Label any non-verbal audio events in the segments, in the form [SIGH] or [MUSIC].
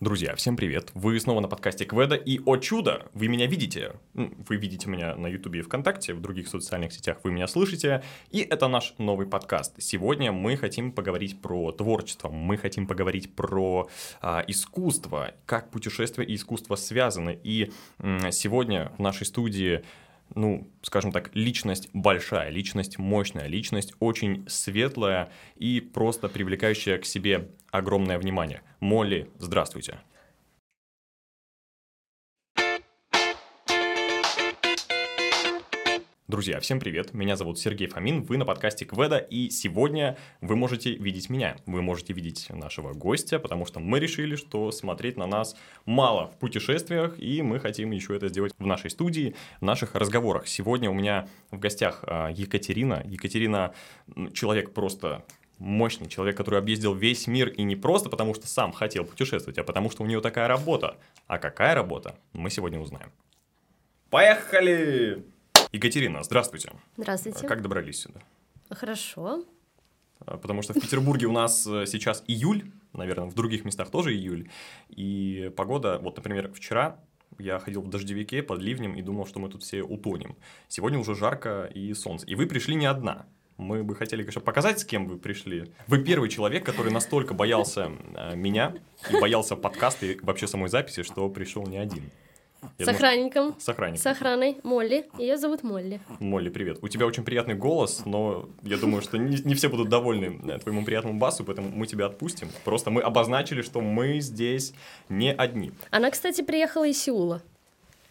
Друзья, всем привет! Вы снова на подкасте Кведа, и, о чудо, вы меня видите. Вы видите меня на Ютубе и ВКонтакте, в других социальных сетях вы меня слышите, и это наш новый подкаст. Сегодня мы хотим поговорить про творчество, мы хотим поговорить про а, искусство, как путешествие и искусство связаны. И м, сегодня в нашей студии ну, скажем так, личность большая, личность мощная, личность очень светлая и просто привлекающая к себе огромное внимание. Молли, здравствуйте. Друзья, всем привет, меня зовут Сергей Фомин, вы на подкасте Кведа, и сегодня вы можете видеть меня, вы можете видеть нашего гостя, потому что мы решили, что смотреть на нас мало в путешествиях, и мы хотим еще это сделать в нашей студии, в наших разговорах. Сегодня у меня в гостях а, Екатерина. Екатерина человек просто мощный человек, который объездил весь мир и не просто потому, что сам хотел путешествовать, а потому что у него такая работа. А какая работа, мы сегодня узнаем. Поехали! Екатерина, здравствуйте. Здравствуйте. Как добрались сюда? Хорошо. А, потому что в Петербурге у нас э, сейчас июль, наверное, в других местах тоже июль. И погода, вот, например, вчера я ходил в дождевике под ливнем и думал, что мы тут все утонем. Сегодня уже жарко и солнце. И вы пришли не одна. Мы бы хотели, конечно, показать, с кем вы пришли. Вы первый человек, который настолько боялся э, меня и боялся подкаста и вообще самой записи, что пришел не один. С охранником. С охранником. С охраной. Молли. Ее зовут Молли. Молли, привет. У тебя очень приятный голос, но я думаю, что не, не все будут довольны э, твоему приятному басу, поэтому мы тебя отпустим. Просто мы обозначили, что мы здесь не одни. Она, кстати, приехала из Сеула.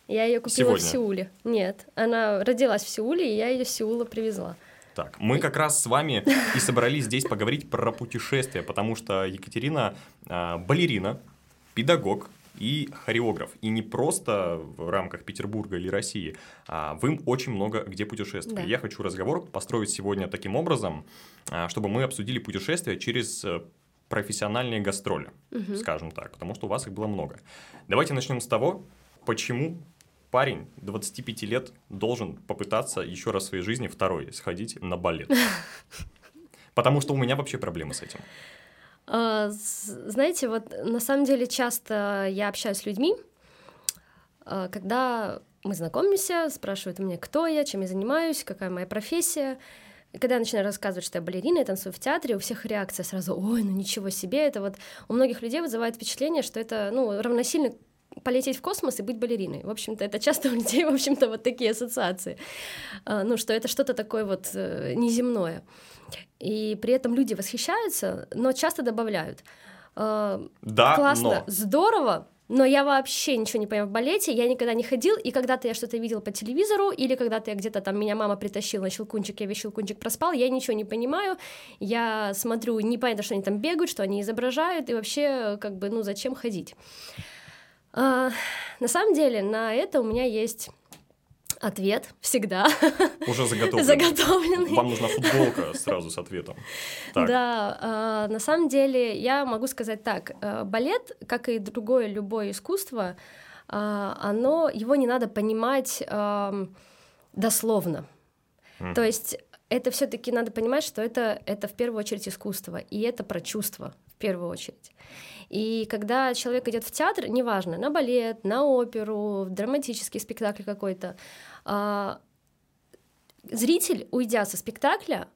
Я ее купила Сегодня? в Сеуле. Нет, она родилась в Сеуле, и я ее из Сеула привезла. Так, мы как раз с вами и собрались здесь поговорить про путешествия, потому что Екатерина э, балерина, педагог, и хореограф. И не просто в рамках Петербурга или России, а вы очень много где путешествовали. Да. Я хочу разговор построить сегодня таким образом, а, чтобы мы обсудили путешествия через э, профессиональные гастроли, Мгм. скажем так, потому что у вас их было много. Давайте начнем с того, почему парень 25 лет должен попытаться еще раз в своей жизни второй сходить на балет. [LAUGHS] Потому что у меня вообще проблемы с этим. А, знаете, вот на самом деле часто я общаюсь с людьми, а, когда мы знакомимся, спрашивают у меня, кто я, чем я занимаюсь, какая моя профессия. Когда я начинаю рассказывать, что я балерина, я танцую в театре, у всех реакция сразу, ой, ну ничего себе, это вот у многих людей вызывает впечатление, что это, ну, равносильно полететь в космос и быть балериной. В общем-то, это часто у людей, в общем-то, вот такие ассоциации. А, Ну, что это что-то такое вот э, неземное. И при этом люди восхищаются, но часто добавляют. «Э, Да, Классно, но здорово, но я вообще ничего не понимаю в балете, я никогда не ходил, и когда-то я что-то видел по телевизору, или когда-то я где-то там, меня мама притащила на щелкунчик, я весь щелкунчик проспал, я ничего не понимаю, я смотрю, непонятно, что они там бегают, что они изображают, и вообще, как бы, ну, зачем ходить? А, на самом деле, на это у меня есть ответ всегда уже [LAUGHS] заготовлено. заготовленный. Вам нужна футболка сразу с ответом. Так, Да, а, на самом деле я могу сказать так: э, балет, как и другое любое искусство, а, оно его не надо понимать ам, дословно. Мгм. То есть это все-таки надо понимать, что это это в первую очередь искусство, и это про чувства в первую очередь. И когда человек идет в театр, неважно, на балет, на оперу, в драматический спектакль какой-то, а, зритель, уйдя со спектакля,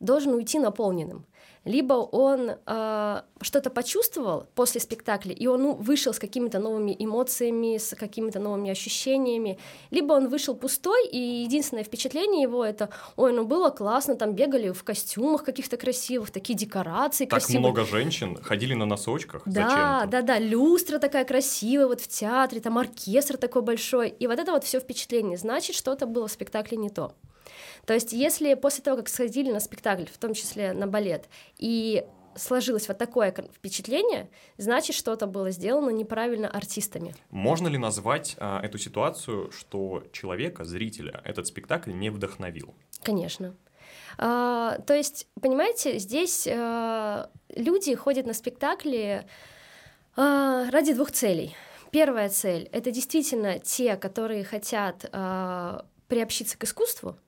должен уйти наполненным. Либо он а, что-то почувствовал после спектакля, и он ну, вышел с какими-то новыми эмоциями, с какими-то новыми ощущениями, либо он вышел пустой, и единственное впечатление его это, ой, ну было классно, там бегали в костюмах каких-то красивых, такие декорации так красивые. много женщин ходили на носочках. Да, Зачем-то. да, да, люстра такая красивая вот в театре, там оркестр такой большой, и вот это вот все впечатление, значит, что-то было в спектакле не то. То есть, если после того, как сходили на спектакль, в том числе на балет, и сложилось вот такое впечатление, значит, что-то было сделано неправильно артистами. Можно ли назвать а, эту ситуацию, что человека, зрителя, этот спектакль не вдохновил? Конечно. А, то есть, понимаете, здесь а, люди ходят на спектакли а, ради двух целей. Первая цель — это действительно те, которые хотят а, приобщиться к искусству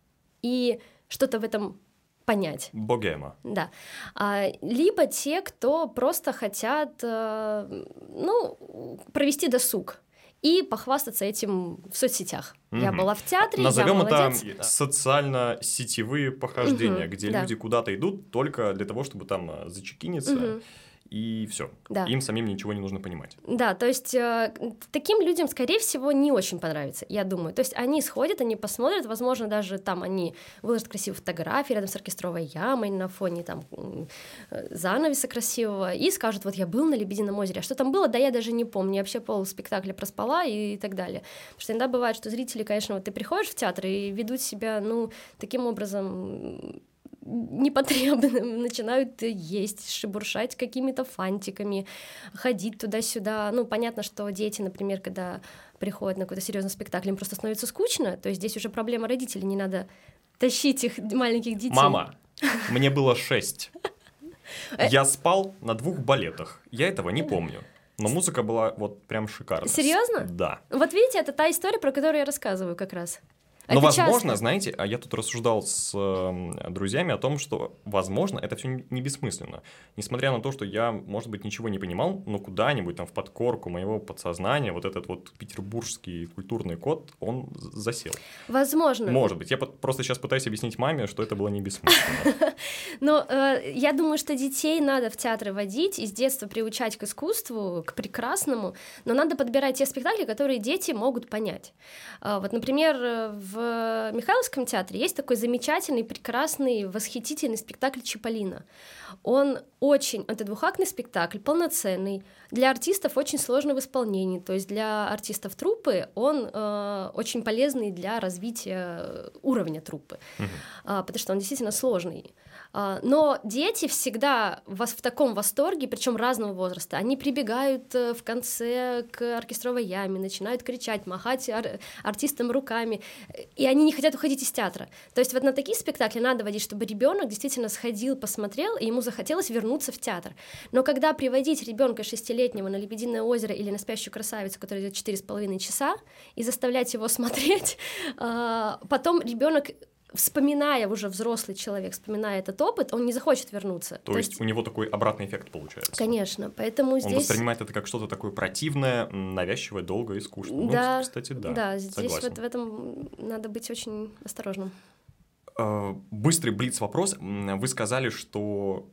и что-то в этом понять. Богема. Да. А, либо те, кто просто хотят, э, ну, провести досуг и похвастаться этим в соцсетях. Угу. Я была в театре, Назовем я это социально-сетевые похождения, угу, где да. люди куда-то идут только для того, чтобы там э, зачекиниться. Угу и все. Да. Им самим ничего не нужно понимать. Да, то есть э, таким людям, скорее всего, не очень понравится, я думаю. То есть они сходят, они посмотрят, возможно, даже там они выложат красивые фотографии рядом с оркестровой ямой на фоне там э, занавеса красивого и скажут, вот я был на Лебедином озере, а что там было, да я даже не помню, я вообще пол спектакля проспала и так далее. Потому что иногда бывает, что зрители, конечно, вот ты приходишь в театр и ведут себя, ну, таким образом непотребным, [LAUGHS] начинают есть, шебуршать какими-то фантиками, ходить туда-сюда. Ну, понятно, что дети, например, когда приходят на какой-то серьезный спектакль, им просто становится скучно, то есть здесь уже проблема родителей, не надо тащить их [LAUGHS] маленьких детей. Мама, [LAUGHS] мне было шесть. Э, Я спал на двух балетах. Я этого не помню. Но музыка была вот прям шикарная. Серьезно? Да. Вот видите, это та история, про которую я рассказываю как раз. Но, Это возможно, часто. знаете, а я тут рассуждал с э, друзьями о том, что, возможно, это все не бессмысленно. Несмотря на то, что я, может быть, ничего не понимал, но куда-нибудь там в подкорку моего подсознания вот этот вот петербургский культурный код, он засел. Возможно. Может быть. Я просто сейчас пытаюсь объяснить маме, что это было не бессмысленно. [LAUGHS] Но э, я думаю, что детей надо в театры водить и с детства приучать к искусству, к прекрасному, но надо подбирать те спектакли, которые дети могут понять. Э, вот, например, в в Михайловском театре есть такой замечательный, прекрасный, восхитительный спектакль Чиполлино. Он очень, это двухактный спектакль, полноценный, для артистов очень сложный в исполнении, то есть для артистов труппы он э, очень полезный для развития уровня труппы, Мгм. а, потому что он действительно сложный. А, Но дети всегда в в таком восторге, причем разного возраста. Они прибегают э, в конце к оркестровой яме, начинают кричать, махать ар- артистам руками, и они не хотят уходить из театра. То есть вот на такие спектакли надо водить, чтобы ребенок действительно сходил, посмотрел, и ему захотелось вернуться в театр. Но когда приводить ребенка шестилетнего на Лебединое озеро или на спящую красавицу, которая идет четыре с половиной часа, и заставлять его смотреть, [LAUGHS] а, потом ребенок вспоминая уже взрослый человек, вспоминая этот опыт, он не захочет вернуться. То, есть, у него такой обратный эффект получается. Конечно, поэтому Он здесь... воспринимает это как что-то такое противное, навязчивое, долгое и скучное. Да, ну, кстати, да. Да, здесь согласен. вот в этом надо быть очень осторожным. Э, Быстрый блиц-вопрос. Вы сказали, что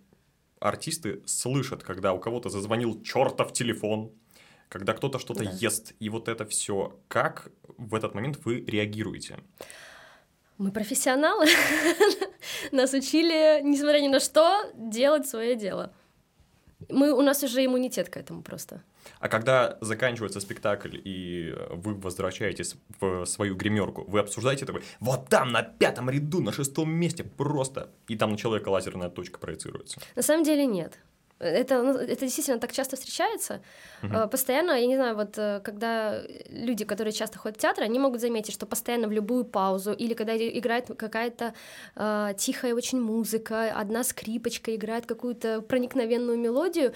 артисты слышат, когда у кого-то зазвонил чертов телефон, когда кто-то что-то Да. ест, и вот это все. Как в этот момент вы реагируете? Мы профессионалы. [LAUGHS] Нас учили, несмотря ни на что, делать свое дело. Мы, у нас уже иммунитет к этому просто. А когда заканчивается спектакль и э, вы возвращаетесь в свою гримерку, вы обсуждаете такой, вот там на пятом ряду, на шестом месте просто, и там на человека лазерная точка проецируется. На самом деле нет. Это, ну, это действительно так часто встречается. Э, Постоянно, я не знаю, вот э, когда люди, которые часто ходят в театр, они могут заметить, что постоянно в любую паузу или когда играет какая-то э, тихая очень музыка, одна скрипочка играет какую-то проникновенную мелодию,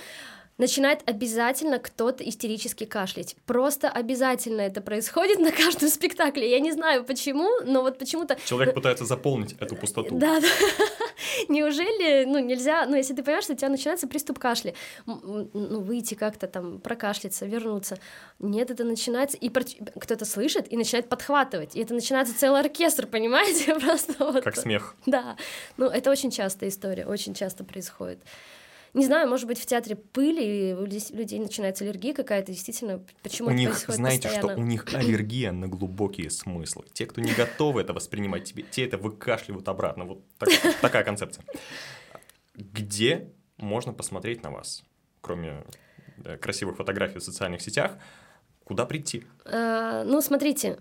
начинает обязательно кто-то истерически кашлять. Просто обязательно это происходит [LAUGHS] на каждом спектакле. Я не знаю почему, но вот почему-то Человек пытается заполнить эту пустоту. да, да. [LAUGHS] Неужели, ну, нельзя, ну, если ты понимаешь, что у тебя начинается приступ кашля, ну, выйти как-то там, прокашляться, вернуться. Нет, это начинается, и кто-то слышит и начинает подхватывать, и это начинается целый оркестр, [LAUGHS] понимаете? Просто вот. Как смех. Да, ну, это очень частая история, очень часто происходит. Не знаю, может быть, в театре пыли, и у людей начинается аллергия какая-то, действительно, почему У это них, происходит знаете, что постоянно. у них аллергия на глубокие смыслы. Те, кто не готовы это воспринимать, тебе, те это выкашливают обратно. Вот так- такая концепция. Где можно посмотреть на вас, кроме э, красивых фотографий в социальных сетях, куда прийти? Э, Ну, смотрите,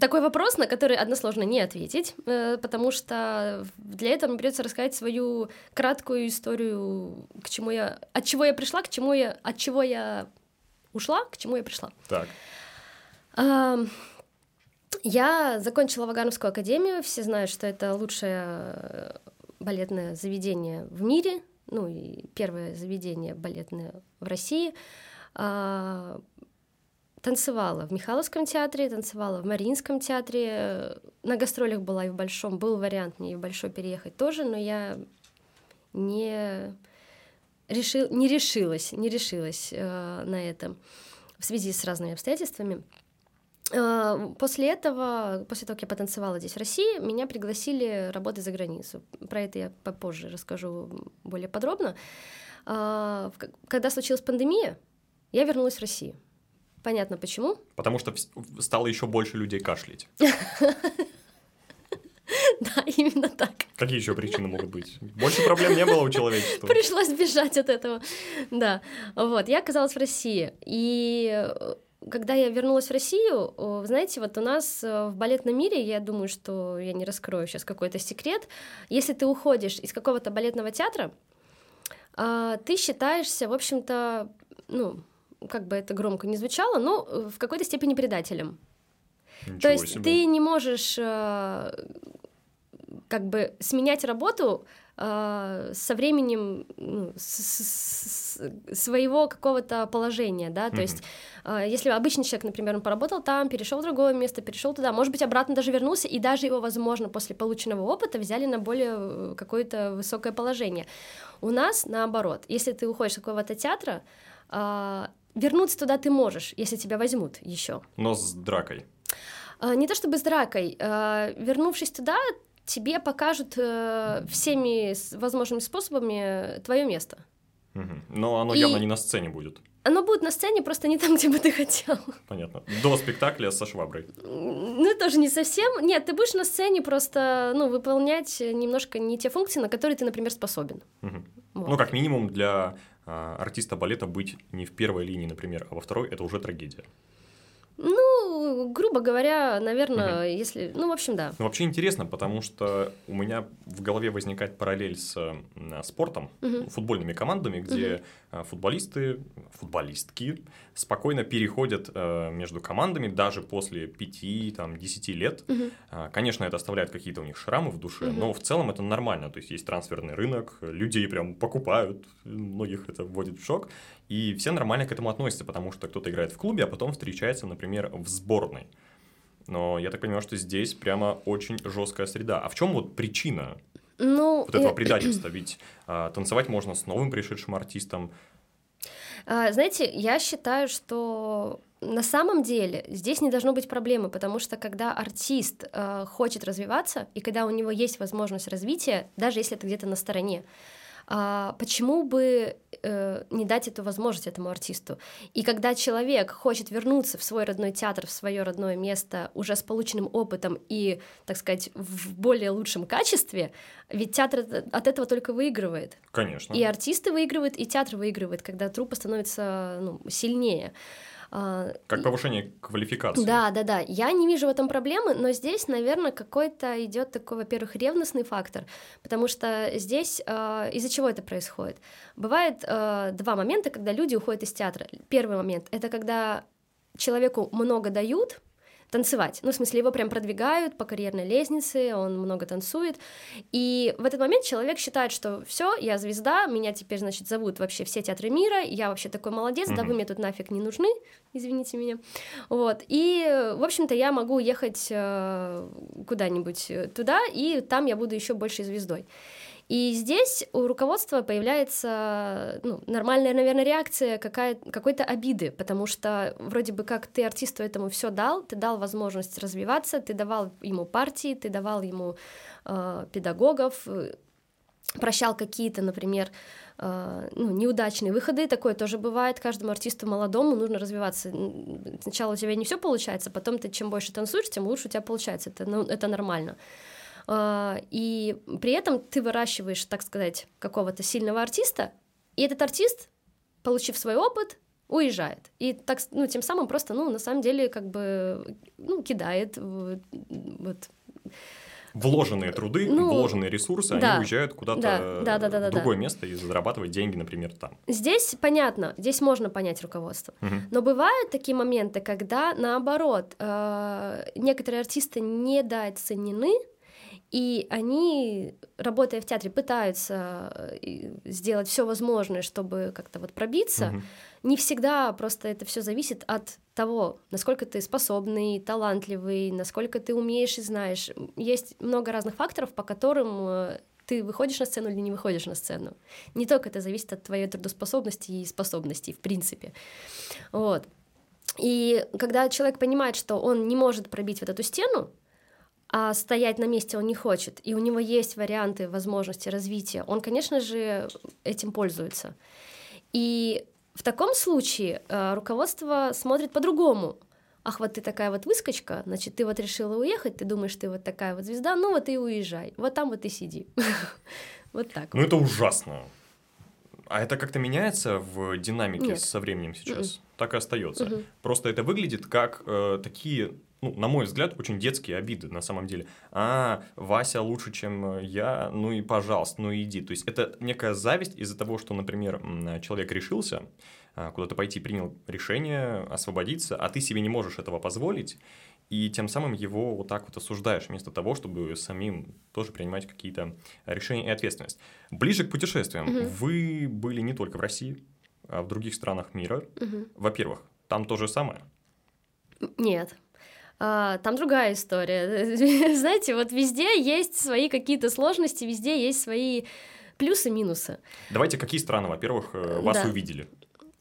такой вопрос, на который односложно не ответить, э, потому что для этого мне придется рассказать свою краткую историю, к чему я, от чего я пришла, к чему я, от чего я ушла, к чему я пришла. Так, А, Я закончила Вагановскую академию, все знают, что это лучшее э, балетное заведение в мире, ну и первое заведение балетное в России. Танцевала в Михайловском театре, танцевала в Мариинском театре, на гастролях была и в Большом, был вариант мне и в Большой переехать тоже, но я не, решил, не решилась, не решилась э, на это в связи с разными обстоятельствами. Э, после этого, после того, как я потанцевала здесь в России, меня пригласили работать за границу. Про это я попозже расскажу более подробно. Э, когда случилась пандемия, я вернулась в Россию. Понятно почему. Потому что стало еще больше людей кашлять. [LAUGHS] Да, именно так. Какие еще причины могут быть? Больше проблем не было у человечества. Пришлось бежать от этого. Да. Вот, я оказалась в России. И э, когда я вернулась в Россию, знаете, вот у нас э, в балетном мире, я думаю, что я не раскрою сейчас какой-то секрет, если ты уходишь из какого-то балетного театра, а, ты считаешься, в общем-то, ну, как бы это громко не звучало, но э, в какой-то степени предателем. Ничего То есть себе. ты не можешь э, как бы сменять работу э, со временем ну, с, с, своего какого-то положения, да, то mm-hmm. есть э, если обычный человек, например, он поработал там, перешел в другое место, перешел туда, может быть, обратно даже вернулся, и даже его, возможно, после полученного опыта взяли на более э, какое-то высокое положение. У нас наоборот, если ты уходишь с какого-то театра, э, вернуться туда ты можешь, если тебя возьмут еще. Но с дракой. А, не то чтобы с дракой. А, вернувшись туда, тебе покажут э, всеми возможными способами твое место. Но оно И... явно не на сцене будет. Оно будет на сцене, просто не там, [LAUGHS] где бы ты хотел. Понятно. До спектакля со шваброй. Ну, тоже не совсем. Нет, ты будешь на сцене просто, ну, выполнять немножко не те функции, на которые ты, например, способен. Угу. Вот. Ну, как минимум для артиста балета быть не в первой линии, например, а во второй, это уже трагедия. Ну, грубо говоря, наверное, угу. если... Ну, в общем, да. Ну, вообще интересно, потому что у меня в голове возникает параллель с спортом, угу. футбольными командами, где угу. футболисты, футболистки спокойно переходят э, между командами даже после 5-10 лет. Угу. Конечно, это оставляет какие-то у них шрамы в душе, угу. но в целом это нормально. То есть есть трансферный рынок, людей прям покупают, многих это вводит в шок. И все нормально к этому относятся, потому что кто-то играет в клубе, а потом встречается, например, в сборной. Но я так понимаю, что здесь прямо очень жесткая среда. А в чем вот причина ну, вот этого предательства? [CLEARS THROAT] Ведь а, танцевать можно с новым пришедшим артистом. А, знаете, я считаю, что на самом деле здесь не должно быть проблемы, потому что когда артист э, хочет развиваться и когда у него есть возможность развития, даже если это где-то на стороне, а, почему бы э, не дать эту возможность этому артисту? И когда человек хочет вернуться в свой родной театр, в свое родное место уже с полученным опытом и, так сказать, в более лучшем качестве, ведь театр от этого только выигрывает. Конечно. И артисты выигрывают, и театр выигрывает, когда труппа становится ну, сильнее. А, как повышение квалификации. Да, да, да. Я не вижу в этом проблемы, но здесь, наверное, какой-то идет такой, во-первых, ревностный фактор, потому что здесь э, из-за чего это происходит? Бывает э, два момента, когда люди уходят из театра. Первый момент это когда человеку много дают, танцевать. Ну, в смысле, его прям продвигают по карьерной лестнице, он много танцует. И в этот момент человек считает, что все, я звезда, меня теперь, значит, зовут вообще все театры мира, я вообще такой молодец, mm-hmm. да вы мне тут нафиг не нужны, извините меня. Вот. И, в общем-то, я могу ехать э, куда-нибудь туда, и там я буду еще больше звездой. И здесь у руководства появляется ну, нормальная, наверное, реакция какой-то обиды, потому что вроде бы как ты артисту этому все дал, ты дал возможность развиваться, ты давал ему партии, ты давал ему э, педагогов, э, прощал какие-то, например, э, ну, неудачные выходы, такое тоже бывает, каждому артисту молодому нужно развиваться. Сначала у тебя не все получается, потом ты чем больше танцуешь, тем лучше у тебя получается, это, ну, это нормально. А, и при этом ты выращиваешь, так сказать, какого-то сильного артиста, и этот артист, получив свой опыт, уезжает. И так, ну, тем самым просто, ну, на самом деле, как бы, ну, кидает вот, вложенные труды, ну, вложенные ресурсы, да, они уезжают куда-то да, да, да, в другое место и зарабатывать деньги, например, там. Здесь понятно, здесь можно понять руководство. Угу. Но бывают такие моменты, когда наоборот э, некоторые артисты недооценены, И они, работая в театре, пытаются э, сделать все возможное, чтобы как-то вот пробиться. Угу. Не всегда просто это все зависит от того, насколько ты способный, талантливый, насколько ты умеешь и знаешь. Есть много разных факторов, по которым э, ты выходишь на сцену или не выходишь на сцену. Не только это зависит от твоей трудоспособности и способностей, в принципе. Вот. И когда человек понимает, что он не может пробить вот эту стену, а стоять на месте он не хочет, и у него есть варианты возможности развития, он, конечно же, этим пользуется. И в таком случае э, руководство смотрит по-другому. Ах, вот ты такая вот выскочка, значит, ты вот решила уехать, ты думаешь, ты вот такая вот звезда, ну вот и уезжай, вот там вот и сиди. [LAUGHS] Вот так. Ну это ужасно. А это как-то меняется в динамике Нет. со временем сейчас? Mm-mm. Так и остается. Mm-hmm. Просто это выглядит как э, такие, ну, на мой взгляд, очень детские обиды на самом деле. А, Вася лучше, чем я, ну и пожалуйста, ну иди. То есть это некая зависть из-за того, что, например, человек решился э, куда-то пойти, принял решение освободиться, а ты себе не можешь этого позволить и тем самым его вот так вот осуждаешь, вместо того, чтобы самим тоже принимать какие-то решения и ответственность. Ближе к путешествиям. Угу. Вы были не только в России, а в других странах мира. Угу. Во-первых, там то же самое? Нет. А, там другая история. [LAUGHS] Знаете, вот везде есть свои какие-то сложности, везде есть свои плюсы-минусы. Давайте, какие страны, во-первых, э, вас да. увидели?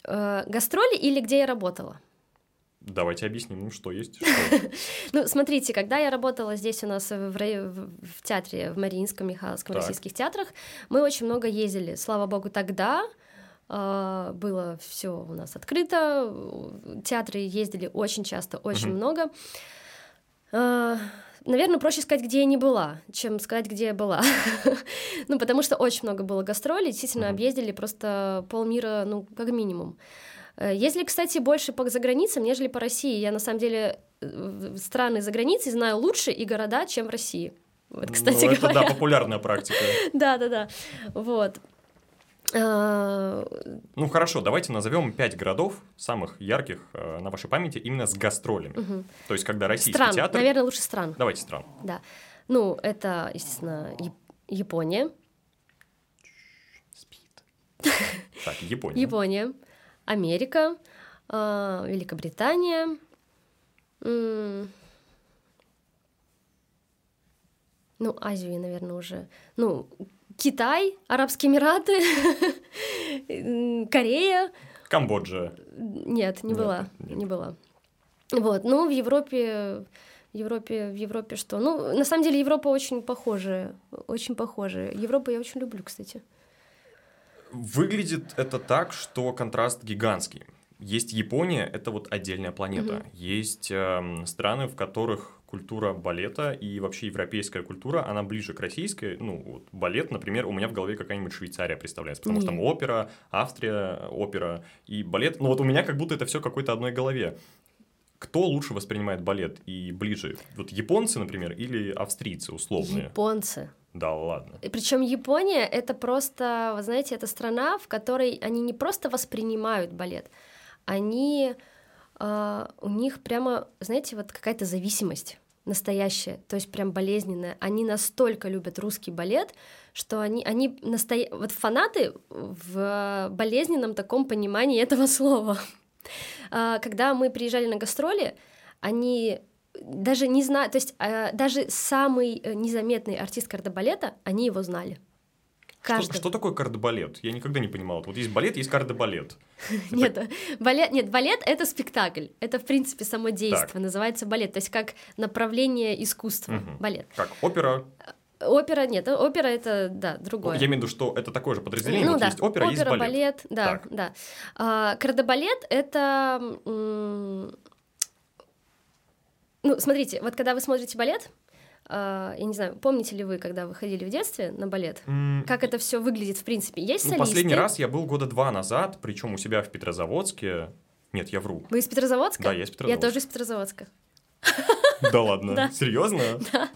Э, гастроли или где я работала? Давайте объясним, что есть. [LAUGHS] Ну, смотрите, когда я работала здесь у нас в, в театре, в Мариинском, Михайловском, так. российских театрах, мы очень много ездили. Слава богу, тогда э, было все у нас открыто, театры ездили очень часто, очень много. Э, наверное, проще сказать, где я не была, чем сказать, где я была. [LAUGHS] ну, потому что очень много было гастролей, действительно, объездили просто полмира, ну, как минимум. Э, Если, кстати, больше по заграницам, нежели по России. Я, на самом деле, э, страны за границей знаю лучше и города, чем в России. Вот, кстати ну, это, говоря. да, популярная практика. [LAUGHS] да, да, да. Вот. Э, ну хорошо, давайте назовем пять городов самых ярких на вашей памяти именно с гастролями. Угу. То есть когда российский стран, театр. Наверное, лучше стран. Давайте стран. Да. Ну это, естественно, Япония. Спит. [LAUGHS] Так, Япония. Япония. Америка, э, Великобритания, ну, Азию, наверное, уже. Ну, Китай, Арабские Эмираты, [LAUGHS] Корея. Камбоджа. Нет, не нет, была, нет. не была. Вот, ну, в Европе, в Европе, в Европе что? Ну, на самом деле Европа очень похожая, очень похожая. Европу я очень люблю, кстати. Выглядит это так, что контраст гигантский. Есть Япония, это вот отдельная планета. Угу. Есть э, страны, в которых культура балета и вообще европейская культура, она ближе к российской. Ну, вот балет, например, у меня в голове какая-нибудь Швейцария представляется, потому Нет. что там опера, Австрия, опера и балет. Ну вот у меня как будто это все какой-то одной голове. Кто лучше воспринимает балет и ближе? Вот японцы, например, или австрийцы условные? Японцы. Да, ладно. Причем Япония это просто, вы знаете, это страна, в которой они не просто воспринимают балет, они у них прямо, знаете, вот какая-то зависимость настоящая, то есть прям болезненная. Они настолько любят русский балет, что они, они настоя... вот фанаты в болезненном таком понимании этого [LAUGHS] слова. А, когда мы приезжали на гастроли, они даже не знаю, то есть э, даже самый э, незаметный артист кардебалета, они его знали. Каждый. Что, что такое кардебалет? Я никогда не понимала. Вот есть балет, есть кардебалет. [LAUGHS] Нет, балет, нет, балет это спектакль. Это, в принципе, само действие. Называется балет. То есть как направление искусства. Балет. Как опера. Опера нет, опера это да другое. Я имею в виду, что это такое же подразделение. Ну, вот да. есть опера, опера, есть балет. балет да, так. да. А, кардебалет это ну, смотрите, вот когда вы смотрите балет, я не знаю, помните ли вы, когда вы ходили в детстве на балет, mm. как это все выглядит в принципе? Есть ну, солисты? Последний раз я был года два назад, причем у себя в Петрозаводске. Нет, я вру. Вы из Петрозаводска? Да, я из Петрозаводска. Я тоже из Петрозаводска. Да ладно? [LAUGHS] Да. Серьезно? Да.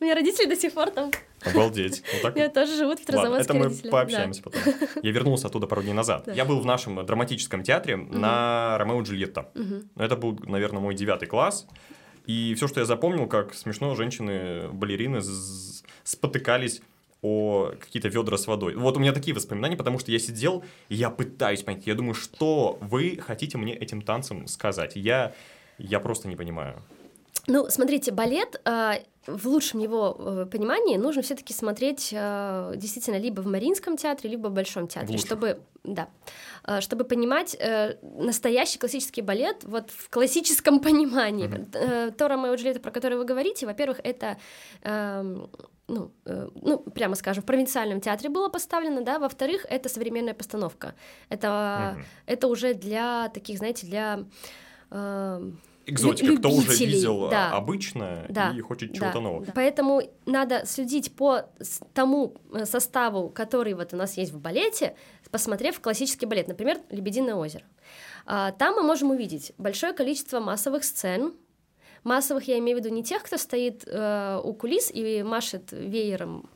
У меня родители до сих пор там. Обалдеть. Вот так... [LAUGHS] Я тоже живут в Петрозаводске это мы пообщаемся да. потом. Я вернулся оттуда пару дней назад. [LAUGHS] Да. Я был в нашем драматическом театре угу. на Ромео и Джульетта. Угу. Это был, наверное, мой девятый класс. И все, что я запомнил, как смешно женщины, балерины спотыкались о какие-то ведра с водой. Вот у меня такие воспоминания, потому что я сидел, и я пытаюсь понять. Я думаю, что вы хотите мне этим танцем сказать? Я, я просто не понимаю. Ну, смотрите, балет э, в лучшем его э, понимании нужно все-таки смотреть э, действительно либо в Мариинском театре, либо в Большом театре, в чтобы, да, э, чтобы понимать э, настоящий классический балет вот в классическом [LAUGHS] понимании. Mm-hmm. То Ромео Джульетта, про который вы говорите, во-первых, это э, ну, э, ну, прямо скажем, в провинциальном театре было поставлено, да, во-вторых, это современная постановка. Это, mm-hmm. это уже для таких, знаете, для... Экзотика, кто уже видел да. обычное да. и хочет да. чего-то нового. Да. Поэтому надо следить по тому э, составу, который вот у нас есть в балете, посмотрев классический балет, например, «Лебединое озеро». А, там мы можем увидеть большое количество массовых сцен, массовых я имею в виду не тех, кто стоит э, у кулис и машет веером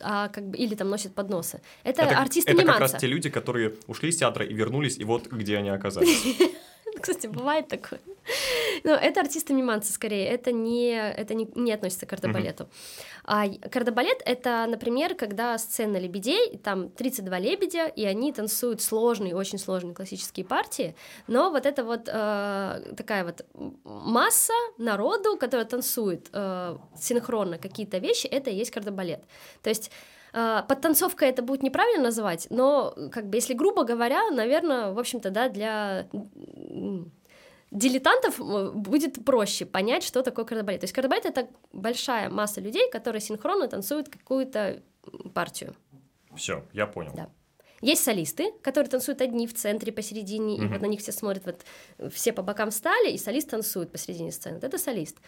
а как бы или там носит подносы. Это, это артисты Это как раз те люди, которые ушли из театра и вернулись, и вот где они оказались. [LAUGHS] [LAUGHS] Кстати, бывает такое. Но это артисты миманцы скорее, это не, это не, не относится к кардебалету. А кардебалет — это, например, когда сцена лебедей, там 32 лебедя, и они танцуют сложные, очень сложные классические партии, но вот это вот э, такая вот масса народу, которая танцует э, синхронно какие-то вещи, это и есть кардебалет. То есть Подтанцовка это будет неправильно называть, но, как бы, если грубо говоря, наверное, в общем-то, да, для дилетантов э, будет проще понять, что такое кардебалет. То есть кардебалет — это большая масса людей, которые синхронно танцуют какую-то партию. Все, я понял. Да. Есть солисты, которые танцуют одни в центре, посередине, угу. и вот на них все смотрят, вот все по бокам стали, и солист танцует посередине сцены. Вот это солист.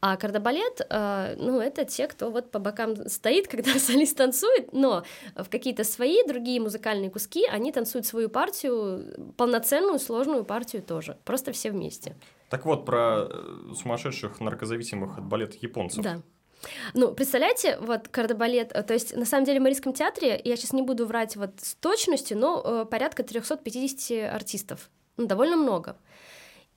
А кардебалет, э, ну, это те, кто вот по бокам стоит, [LAUGHS] когда солист танцует, но в какие-то свои другие музыкальные куски они танцуют свою партию, полноценную, сложную партию тоже. Просто все вместе. Так вот, про э, сумасшедших наркозависимых от балета японцев. Да. Ну, представляете, вот кардебалет, э, то есть на самом деле в Марийском театре, я сейчас не буду врать вот с точностью, но э, порядка 350 артистов, ну, довольно много.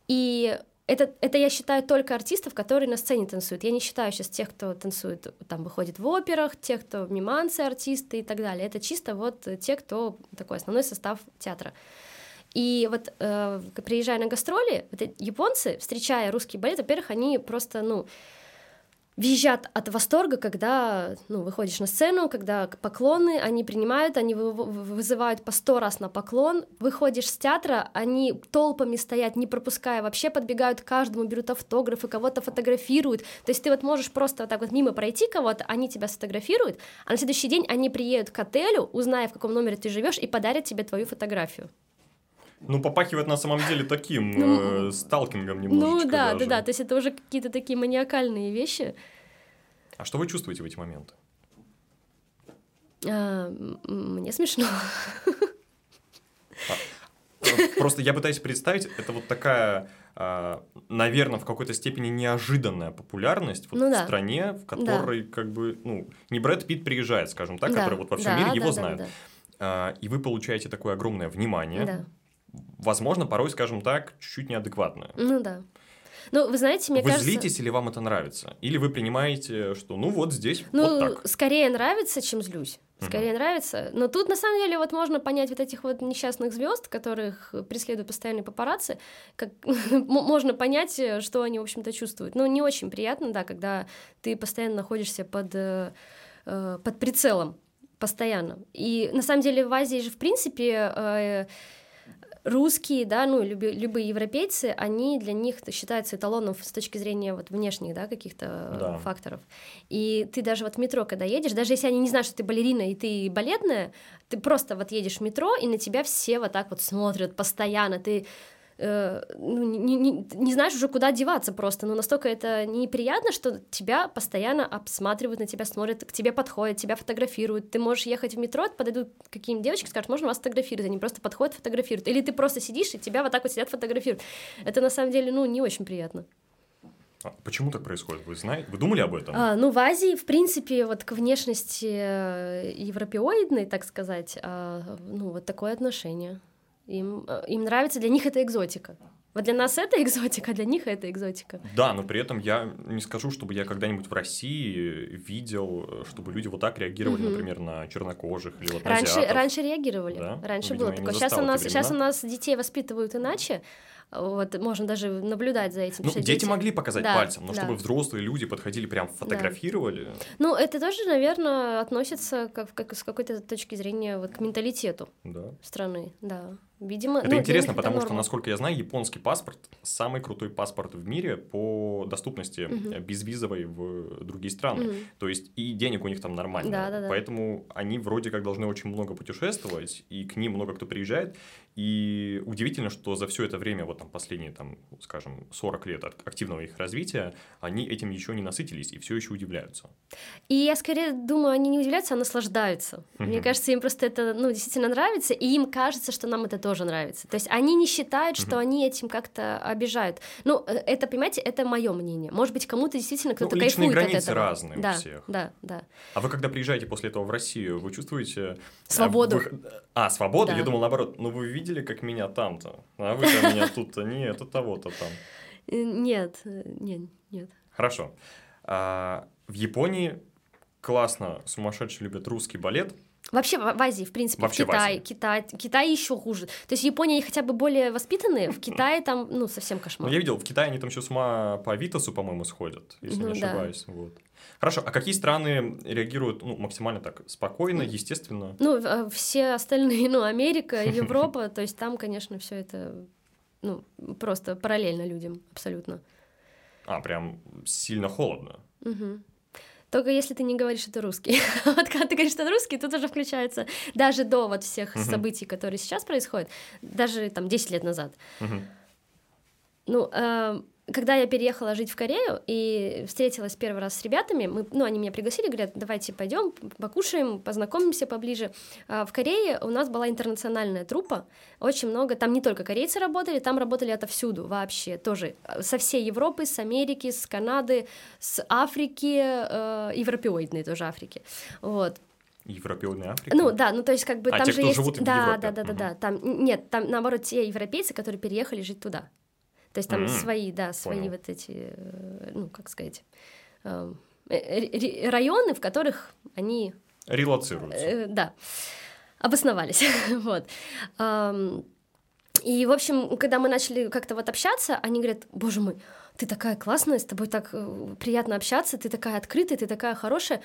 И это, это я считаю только артистов, которые на сцене танцуют. Я не считаю сейчас тех, кто танцует, там выходит в операх, тех, кто миманцы, артисты и так далее. Это чисто вот те, кто такой основной состав театра. И вот э, приезжая на гастроли, вот японцы, встречая русский балет, во-первых, они просто, ну, визжат от восторга, когда ну, выходишь на сцену, когда поклоны, они принимают, они вызывают по сто раз на поклон. Выходишь с театра, они толпами стоят, не пропуская, вообще подбегают к каждому, берут автографы, кого-то фотографируют. То есть ты вот можешь просто вот так вот мимо пройти кого-то, они тебя сфотографируют, а на следующий день они приедут к отелю, узная, в каком номере ты живешь, и подарят тебе твою фотографию. Ну, попахивает на самом деле таким ну, э, сталкингом немножечко Ну, да, даже. да, да, то есть это уже какие-то такие маниакальные вещи. А что вы чувствуете в эти моменты? А, мне смешно. А, э, просто я пытаюсь представить, это вот такая, а, наверное, в какой-то степени неожиданная популярность вот ну, в да. стране, в которой да. как бы, ну, не Брэд Питт приезжает, скажем так, да. который вот во всем да, мире да, его да, знают. Да, да. И вы получаете такое огромное внимание. Да возможно, порой, скажем так, чуть-чуть неадекватное. Ну да. Ну, вы знаете, мне вы кажется... Вы злитесь или вам это нравится? Или вы принимаете, что ну вот здесь ну, вот так? скорее нравится, чем злюсь. Скорее uh-huh. нравится. Но тут, на самом деле, вот можно понять вот этих вот несчастных звезд, которых преследуют постоянные папарацци, как [LAUGHS] можно понять, что они, в общем-то, чувствуют. Ну, не очень приятно, да, когда ты постоянно находишься под, э, э под прицелом, постоянно. И, на самом деле, в Азии же, в принципе... Э, русские, да, ну, люби, любые европейцы, они для них считаются эталоном с точки зрения вот внешних, да, каких-то да. факторов. И ты даже вот в метро, когда едешь, даже если они не знают, что ты балерина и ты балетная, ты просто вот едешь в метро, и на тебя все вот так вот смотрят постоянно, ты э, ну, не, не, не знаешь уже, куда деваться просто. Ну, настолько это неприятно, что тебя постоянно обсматривают, на тебя смотрят, к тебе подходят, тебя фотографируют. Ты можешь ехать в метро, подойдут какие-нибудь девочки, скажут, можно вас фотографировать? Они просто подходят, фотографируют. Или ты просто сидишь, и тебя вот так вот сидят, фотографируют. Это на самом деле, ну, не очень приятно. А почему так происходит? Вы знаете? Вы думали об этом? А, ну, в Азии, в принципе, вот к внешности э, европеоидной, так сказать, а, ну, вот такое отношение. Им, э, им нравится, для них это экзотика. Вот для нас это экзотика, а для них это экзотика. Да, но при этом я не скажу, чтобы я когда-нибудь в России видел, чтобы люди вот так реагировали, угу. например, на чернокожих или вот на раньше, азиатов. Раньше реагировали. Да? Раньше Видимо, было такое. Сейчас у, нас, сейчас у нас детей воспитывают иначе. Вот можно даже наблюдать за этим. Ну, дети, дети могли показать да, пальцем, но да. чтобы взрослые люди подходили, прям фотографировали. Да. Ну, это тоже, наверное, относится как, как с какой-то точки зрения вот, к менталитету да. страны. Да. Видимо, это ну, интересно, потому норма. что, насколько я знаю, японский паспорт самый крутой паспорт в мире по доступности угу. безвизовой в другие страны. Угу. То есть и денег у них там нормально. Да, да, да. Поэтому они вроде как должны очень много путешествовать, и к ним много кто приезжает. И удивительно, что за все это время, вот там последние, там, скажем, 40 лет активного их развития, они этим еще не насытились и все еще удивляются. И я скорее думаю, они не удивляются, а наслаждаются. Угу. Мне кажется, им просто это ну, действительно нравится, и им кажется, что нам это тоже нравится. То есть они не считают, что угу. они этим как-то обижают. Ну, э, это, понимаете, это мое мнение. Может быть, кому-то действительно кто-то ну, кайфует границы от этого. разные да, у всех. Да, да. А вы когда приезжаете после этого в Россию, вы чувствуете... Свободу. А, вы... а свободу? Да. Я думал, наоборот, ну вы видели, как меня там-то? А вы там меня тут-то? Нет, это того-то там. Э, нет, э, нет, нет. Хорошо. А, в Японии классно, сумасшедшие любят русский балет. Вообще в Азии, в принципе, Вообще в Китае, в Китай, Китай еще хуже. То есть в Японии они хотя бы более воспитанные, в Китае там, ну, совсем кошмар. Ну, я видел, в Китае они там еще с ума по Витасу, по-моему, сходят, если ну, не ошибаюсь. Да. Вот. Хорошо, а какие страны реагируют ну, максимально так спокойно, естественно? Ну, а, все остальные, [LAUGHS] ну, Америка, [LAUGHS] Европа, то есть там, конечно, все это, ну, просто параллельно людям, абсолютно. А, прям сильно холодно. Угу. Только если ты не говоришь, что ты русский. [LAUGHS] вот когда ты говоришь, что ты русский, тут уже включается даже до вот всех uh-huh. событий, которые сейчас происходят, даже там 10 лет назад. Uh-huh. Ну, э, когда я переехала жить в Корею и встретилась первый раз с ребятами, мы, ну, они меня пригласили, говорят, давайте пойдем, покушаем, познакомимся поближе. А в Корее у нас была интернациональная труппа, очень много, там не только корейцы работали, там работали отовсюду вообще, тоже со всей Европы, с Америки, с Канады, с Африки, э, европеоидной тоже Африки, вот. Европеоидная Африка? Ну да, ну то есть как бы а там те, же кто есть... живут в да, Европе. да, да, да, да, там нет, там наоборот те европейцы, которые переехали жить туда. То есть там mm-hmm. свои, да, свои Понял. вот эти, э, ну, как сказать, эм, э, районы, в которых они... Релацируются. Э, да, обосновались, [LAUGHS] вот. И, в общем, когда мы начали как-то вот общаться, они говорят, боже мой, ты такая классная, с тобой так приятно общаться, ты такая открытая, ты такая хорошая.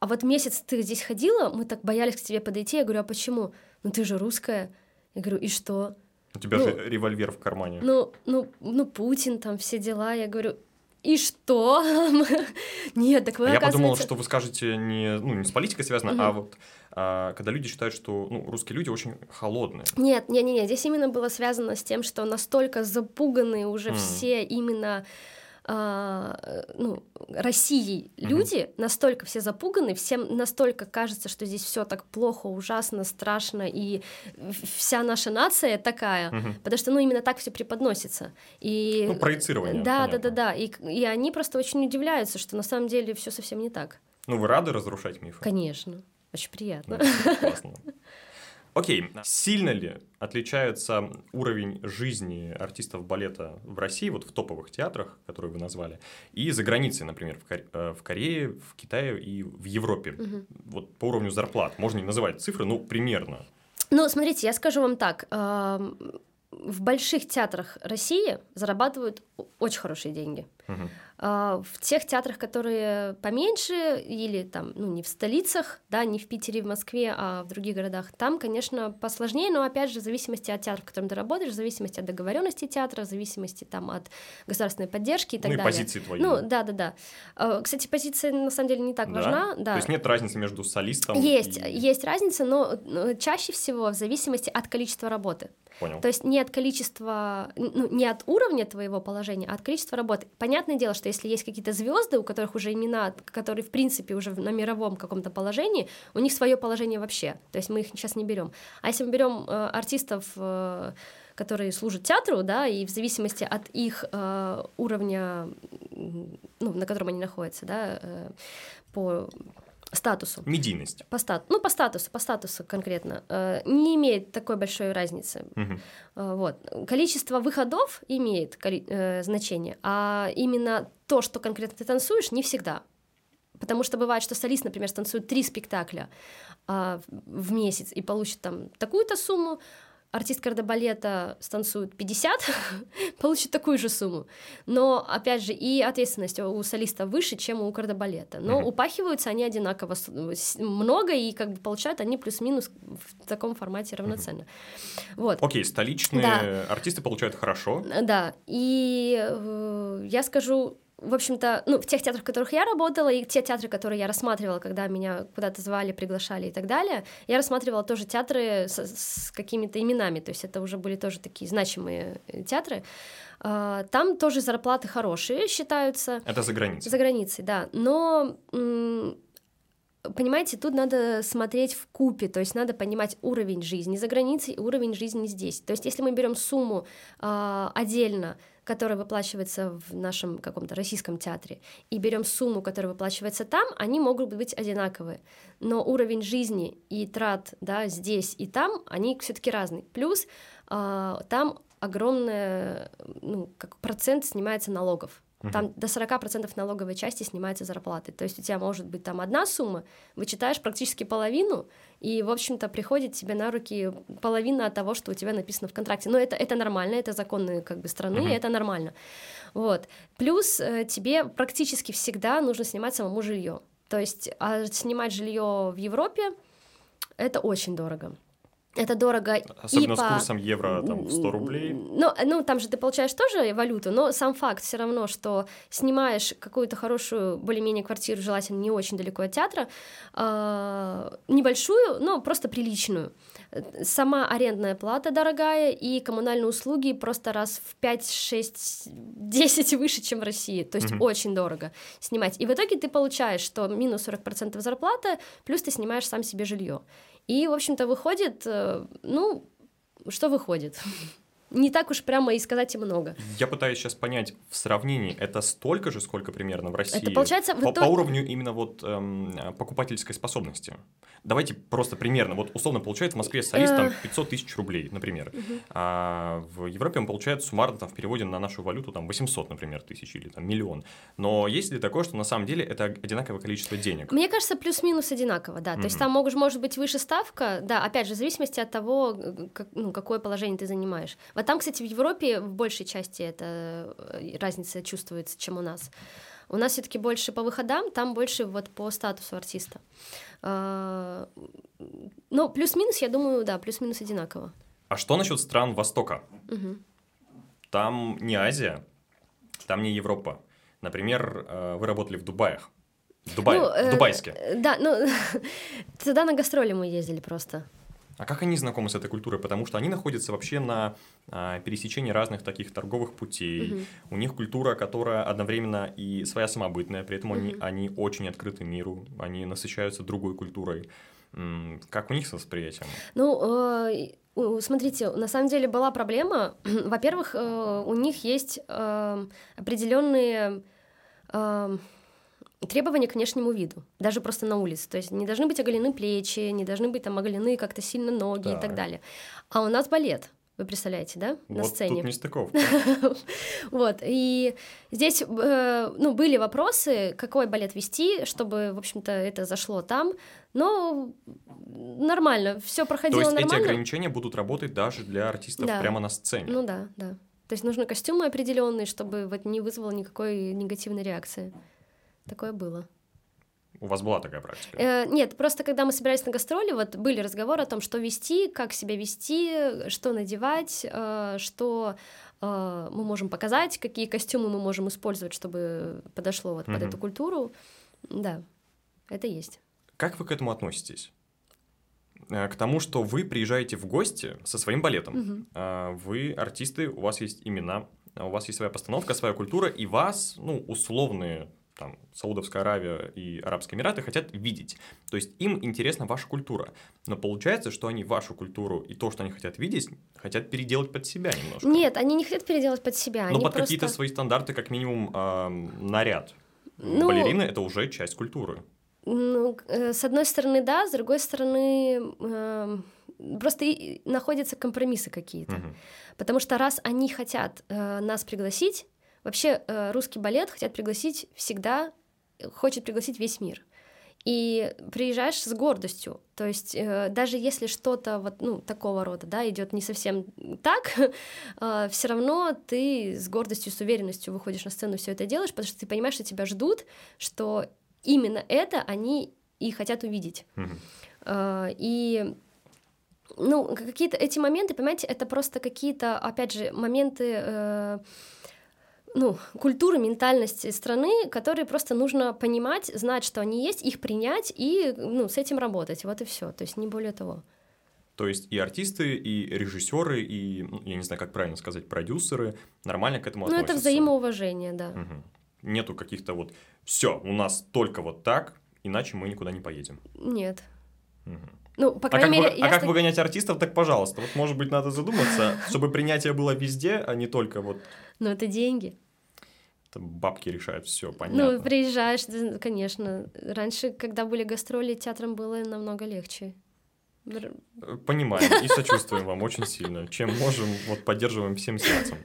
А вот месяц ты здесь ходила, мы так боялись к тебе подойти. Я говорю, а почему? Ну ты же русская. Я говорю, и что? У тебя ну, же револьвер в кармане. Ну, ну, ну, Путин, там все дела. Я говорю, и что? [LAUGHS] Нет, так вы, а Я подумал, что вы скажете не, ну, не с политикой связано, угу. а вот а, когда люди считают, что ну, русские люди очень холодные. Нет, нет, нет, здесь именно было связано с тем, что настолько запуганные уже mm. все именно а, ну, Россией люди mm-hmm. настолько все запуганы, всем настолько кажется, что здесь все так плохо, ужасно, страшно, и вся наша нация такая, mm-hmm. потому что, ну, именно так все преподносится. И... Ну, проецирование. Да, понятно. да, да, да. И, и они просто очень удивляются, что на самом деле все совсем не так. Ну, вы рады разрушать мифы? Конечно. Очень приятно. Ну, классно. [LAUGHS] Окей, сильно ли отличается уровень жизни артистов балета в России, вот в топовых театрах, которые вы назвали, и за границей, например, в, Коре- э, в Корее, в Китае и в Европе? Угу. Вот по уровню зарплат. Можно не называть цифры, но примерно. Ну, смотрите, я скажу вам так. В больших театрах России зарабатывают очень хорошие деньги. Угу. А, в тех театрах, которые поменьше или там, ну, не в столицах, да, не в Питере, в Москве, а в других городах, там, конечно, посложнее, но опять же в зависимости от театра, в котором ты работаешь, в зависимости от договоренности театра, в зависимости там от государственной поддержки и так ну, далее. и позиции твоей. Ну, да, да, да. А, кстати, позиция на самом деле не так да? важна. Да. То есть нет разницы между солистом Есть, и... есть разница, но чаще всего в зависимости от количества работы. Понял. То есть не от количества, ну, не от уровня твоего положения, а от количества работы. Понятное дело, что если есть какие-то звезды, у которых уже имена, которые в принципе уже на мировом каком-то положении, у них свое положение вообще. То есть мы их сейчас не берем. А если мы берем э, артистов, э, которые служат театру, да, и в зависимости от их э, уровня, ну, на котором они находятся, да, э, по статусу. Медийность. По стат... Ну, по статусу, по статусу конкретно. Э, не имеет такой большой разницы. Э, Вот. Количество выходов имеет коли- э, значение, а именно то, что конкретно ты танцуешь, не всегда. Потому что бывает, что солист, например, станцует три спектакля а, в месяц и получит там такую-то сумму, артист кардебалета станцует 50, [LAUGHS] получит такую же сумму. Но, опять же, и ответственность у солиста выше, чем у кардебалета. Но Мгм. упахиваются они одинаково много, и как бы получают они плюс-минус в таком формате равноценно. Вот. Окей, столичные Да. артисты получают хорошо. Да, и э, я скажу, в общем-то, ну, в тех театрах, в которых я работала, и те театры, которые я рассматривала, когда меня куда-то звали, приглашали и так далее, я рассматривала тоже театры с, с какими-то именами, то есть это уже были тоже такие значимые э, театры. А, Там тоже зарплаты хорошие считаются. Это за границей. За границей, да. Но понимаете, тут надо смотреть в купе, то есть надо понимать уровень жизни за границей и уровень жизни здесь. То есть если мы берем сумму а, отдельно, которая выплачивается в нашем каком-то российском театре, и берем сумму, которая выплачивается там, они могут быть одинаковые. Но уровень жизни и трат да, здесь и там, они все-таки разные. Плюс а, там огромный ну, как процент снимается налогов. Там до 40% налоговой части снимается зарплаты. То есть у тебя может быть там одна сумма, вычитаешь практически половину, и, в общем-то, приходит тебе на руки половина от того, что у тебя написано в контракте. Но это, это нормально, это законы как бы страны, Мгм. это нормально. Вот. Плюс э, тебе практически всегда нужно снимать самому жилье. То есть а снимать жилье в Европе это очень дорого. Это дорого Особенно и с по... курсом евро там 100 рублей. Ну, ну, там же ты получаешь тоже валюту, но сам факт все равно, что снимаешь какую-то хорошую, более-менее квартиру, желательно не очень далеко от театра, а, небольшую, но просто приличную. Сама арендная плата дорогая, и коммунальные услуги просто раз в 5, 6, 10 выше, чем в России. То есть Мгм. очень дорого снимать. И в итоге ты получаешь, что минус 40% зарплаты, плюс ты снимаешь сам себе жилье. И, в общем-то, выходит, э, ну, что выходит? [LAUGHS] Не так уж прямо и сказать и много. Я пытаюсь сейчас понять, в сравнении это столько же, сколько примерно в России? Это получается по, итоге- по уровню именно вот эм, покупательской способности. Давайте просто примерно. Вот условно получает в Москве солист там Э. 500 тысяч рублей, например. А в Европе он получает суммарно там в переводе на нашу валюту там 800, например, тысяч или там миллион. Но есть ли такое, что на самом деле это одинаковое количество денег? Мне кажется, плюс-минус одинаково, да. То есть там может, может быть выше ставка, да, опять же, в зависимости от того, как- ну, какое положение ты занимаешь. Вот там, кстати, в Европе в большей части эта э, разница чувствуется, чем у нас. У нас все-таки больше по выходам, там больше вот по статусу артиста. А, Ну, плюс-минус, я думаю, да, плюс-минус одинаково. А что насчет стран Востока? Мгм. Там не Азия, там не Европа. Например, э, вы работали в Дубаях. В Дубае, Ну, в э, Дубайске. э, Да, ну, [LAUGHS] туда на гастроли мы ездили просто. А как они знакомы с этой культурой? Потому что они находятся вообще на а, пересечении разных таких торговых путей. Мгм. У них культура, которая одновременно и своя самобытная, при этом они, Мгм. они очень открыты миру, они насыщаются другой культурой. Как у них с восприятием? Ну, э, смотрите, на самом деле была проблема. [CLEARS THROAT] Во-первых, э, у них есть э, определенные э, требования к внешнему виду, даже просто на улице. То есть не должны быть оголены плечи, не должны быть там оголены как-то сильно ноги и Так. далее. А у нас балет. Вы представляете, да, на вот сцене? тут нестыковка. [LAUGHS] Вот, и здесь, э, ну, были вопросы, какой балет вести, чтобы, в общем-то, это зашло там, но нормально, все То проходило есть эти нормально. ограничения будут работать даже для артистов Да. прямо на сцене. Ну да, да. То есть нужны костюмы определенные, чтобы вот не вызвало никакой негативной реакции. Такое было. У вас была такая практика? Э, нет, просто когда мы собирались на гастроли, вот были разговоры о том, что вести, как себя вести, что надевать, э, что э, мы можем показать, какие костюмы мы можем использовать, чтобы подошло вот под Мгм. эту культуру. Да, это есть. Как вы к этому относитесь? Э, К тому, что вы приезжаете в гости со своим балетом. А, Вы артисты, у вас есть имена, у вас есть своя постановка, своя культура, и вас, ну, условные там, Саудовская Аравия и Арабские Эмираты хотят видеть. То есть им интересна ваша культура. Но получается, что они вашу культуру и то, что они хотят видеть, хотят переделать под себя немножко. Нет, они не хотят переделать под себя. Но они под просто... какие-то свои стандарты, как минимум, ам, наряд. Ну- Балерины — это уже часть культуры. Ну, э, с одной стороны, да, с другой стороны, э, просто и находятся компромиссы какие-то. Мгм. Потому что раз они хотят э, нас пригласить, вообще э, русский балет хотят пригласить всегда, э, хочет пригласить весь мир. И приезжаешь с гордостью. То есть э, даже если что-то вот ну такого рода, да, идет не совсем так, [LAUGHS] все равно ты с гордостью, с уверенностью выходишь на сцену, все это делаешь, потому что ты понимаешь, что тебя ждут, что именно это они и хотят увидеть. И ну, какие-то эти моменты, понимаете, это просто какие-то, опять же, моменты э, ну, культуры, ментальности страны, которые просто нужно понимать, знать, что они есть, их принять и ну, с этим работать. Вот и все. То есть не более того. То есть и артисты, и режиссеры, и, ну, я не знаю, как правильно сказать, продюсеры нормально к этому Ну, это относятся. взаимоуважение, да. Мгм. Нету каких-то вот, все, у нас только вот так, иначе мы никуда не поедем. Нет. Мгм. Ну, по А крайней как, мере, вы- я а как выгонять артистов, так пожалуйста. Вот, может быть, надо задуматься, чтобы принятие было везде, а не только вот Ну, это деньги. там, бабки решают все, понятно. Ну, приезжаешь, конечно. Раньше, когда были гастроли, театрам было намного легче. Понимаем и [LAUGHS] сочувствуем вам очень сильно. Чем можем, вот поддерживаем всем сердцем.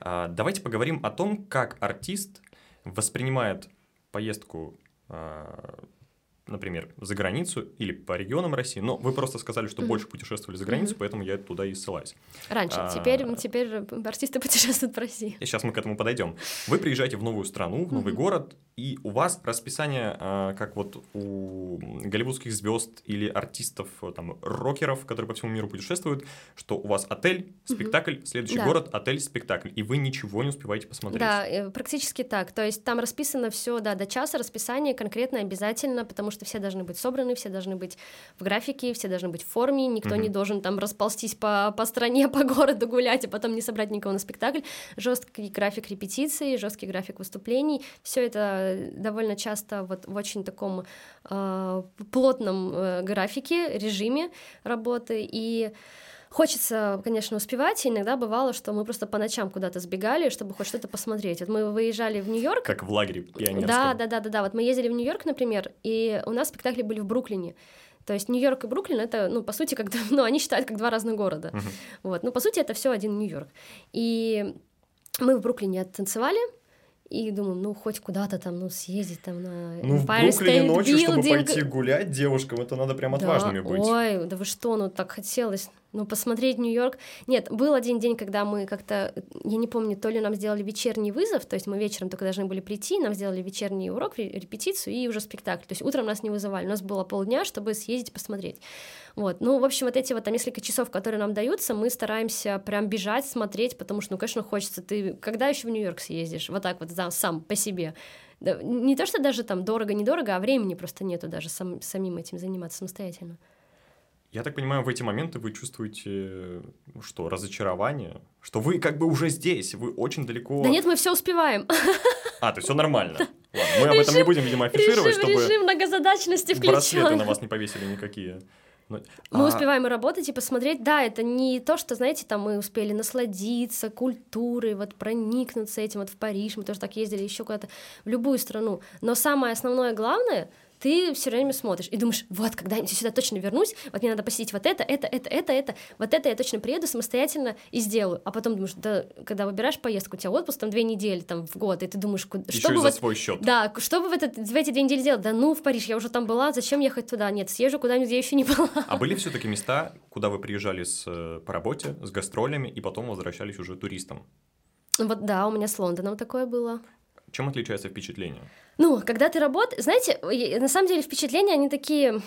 А, давайте поговорим о том, как артист воспринимает поездку, а, например, за границу или по регионам России. Но вы просто сказали, что Мгм. больше путешествовали за границу, Мгм. поэтому я туда и ссылаюсь. Раньше. А. Теперь, теперь артисты путешествуют по России. И сейчас мы к этому подойдем. Вы приезжаете в новую страну, в новый Мгм. город, и у вас расписание, а, как вот у голливудских звезд или артистов, там, рокеров, которые по всему миру путешествуют, что у вас отель, спектакль, следующий Да. город, отель, спектакль, и вы ничего не успеваете посмотреть. Да, э, практически так. То есть там расписано все, да, до часа расписание конкретно обязательно, потому что все должны быть собраны, все должны быть в графике, все должны быть в форме, никто Мгм. не должен там расползтись по, по стране, [LAUGHS] по городу гулять, а потом не собрать никого на спектакль. Жесткий график репетиций, жесткий график выступлений. Все это довольно часто вот в очень таком э, плотном э, графике, режиме работы. И Хочется, конечно, успевать, и иногда бывало, что мы просто по ночам куда-то сбегали, чтобы хоть что-то посмотреть. Вот мы выезжали в Нью-Йорк. Как в лагере пионерском. Да, да, да, да, да. Вот мы ездили в Нью-Йорк, например, и у нас спектакли были в Бруклине. То есть Нью-Йорк и Бруклин это, ну, по сути, как [LAUGHS] ну, они считают как два разных города. Мгм. Вот. Ну, по сути, это все один Нью-Йорк. И мы в Бруклине оттанцевали, и думаем, ну, хоть куда-то там, ну, съездить там на Ну, в Бруклине ночью, чтобы Building. пойти гулять девушкам, это надо прям отважными Да, быть. Ой, да вы что, ну так хотелось, ну посмотреть Нью-Йорк. Нет, был один день, когда мы как-то, я не помню, то ли нам сделали вечерний вызов, то есть мы вечером только должны были прийти, нам сделали вечерний урок, ре- репетицию и уже спектакль. То есть утром нас не вызывали, у нас было полдня, чтобы съездить посмотреть. Вот, ну, в общем, вот эти вот там несколько часов, которые нам даются, мы стараемся прям бежать, смотреть, потому что, ну, конечно, хочется. Ты когда еще в Нью-Йорк съездишь? Вот так вот за- сам по себе. Да, не то, что даже там дорого-недорого, а времени просто нету даже сам- самим этим заниматься самостоятельно. Я так понимаю, в эти моменты вы чувствуете, ну, что, разочарование? Что вы как бы уже здесь, вы очень далеко... Да нет, мы все успеваем. А, то есть все нормально. Ладно, мы об этом не будем, видимо, афишировать, чтобы режим многозадачности браслеты на включен. вас не повесили никакие. Но- Мы А, успеваем и работать, и посмотреть. Да, это не то, что, знаете, там мы успели насладиться культурой, вот проникнуться этим. Вот в Париж мы тоже так ездили, еще куда-то, в любую страну. Но самое основное, главное, ты все время смотришь и думаешь, вот, когда-нибудь я сюда точно вернусь, вот мне надо посетить вот это, это, это, это, это, вот это я точно приеду самостоятельно и сделаю. А потом думаешь, да, когда выбираешь поездку, у тебя отпуск там две недели там в год, и ты думаешь, куда, Еще что и бы за вот свой счет. Да, что бы в, этот, в эти две недели делать? Да ну, в Париж, я уже там была, зачем ехать туда? Нет, съезжу куда-нибудь, где я еще не была. А были все-таки места, куда вы приезжали с, э, по работе, с гастролями, и потом возвращались уже туристом? Вот да, у меня с Лондоном такое было. Чем отличается впечатление? Ну, когда ты работаешь, знаете, и- на самом деле впечатления, они такие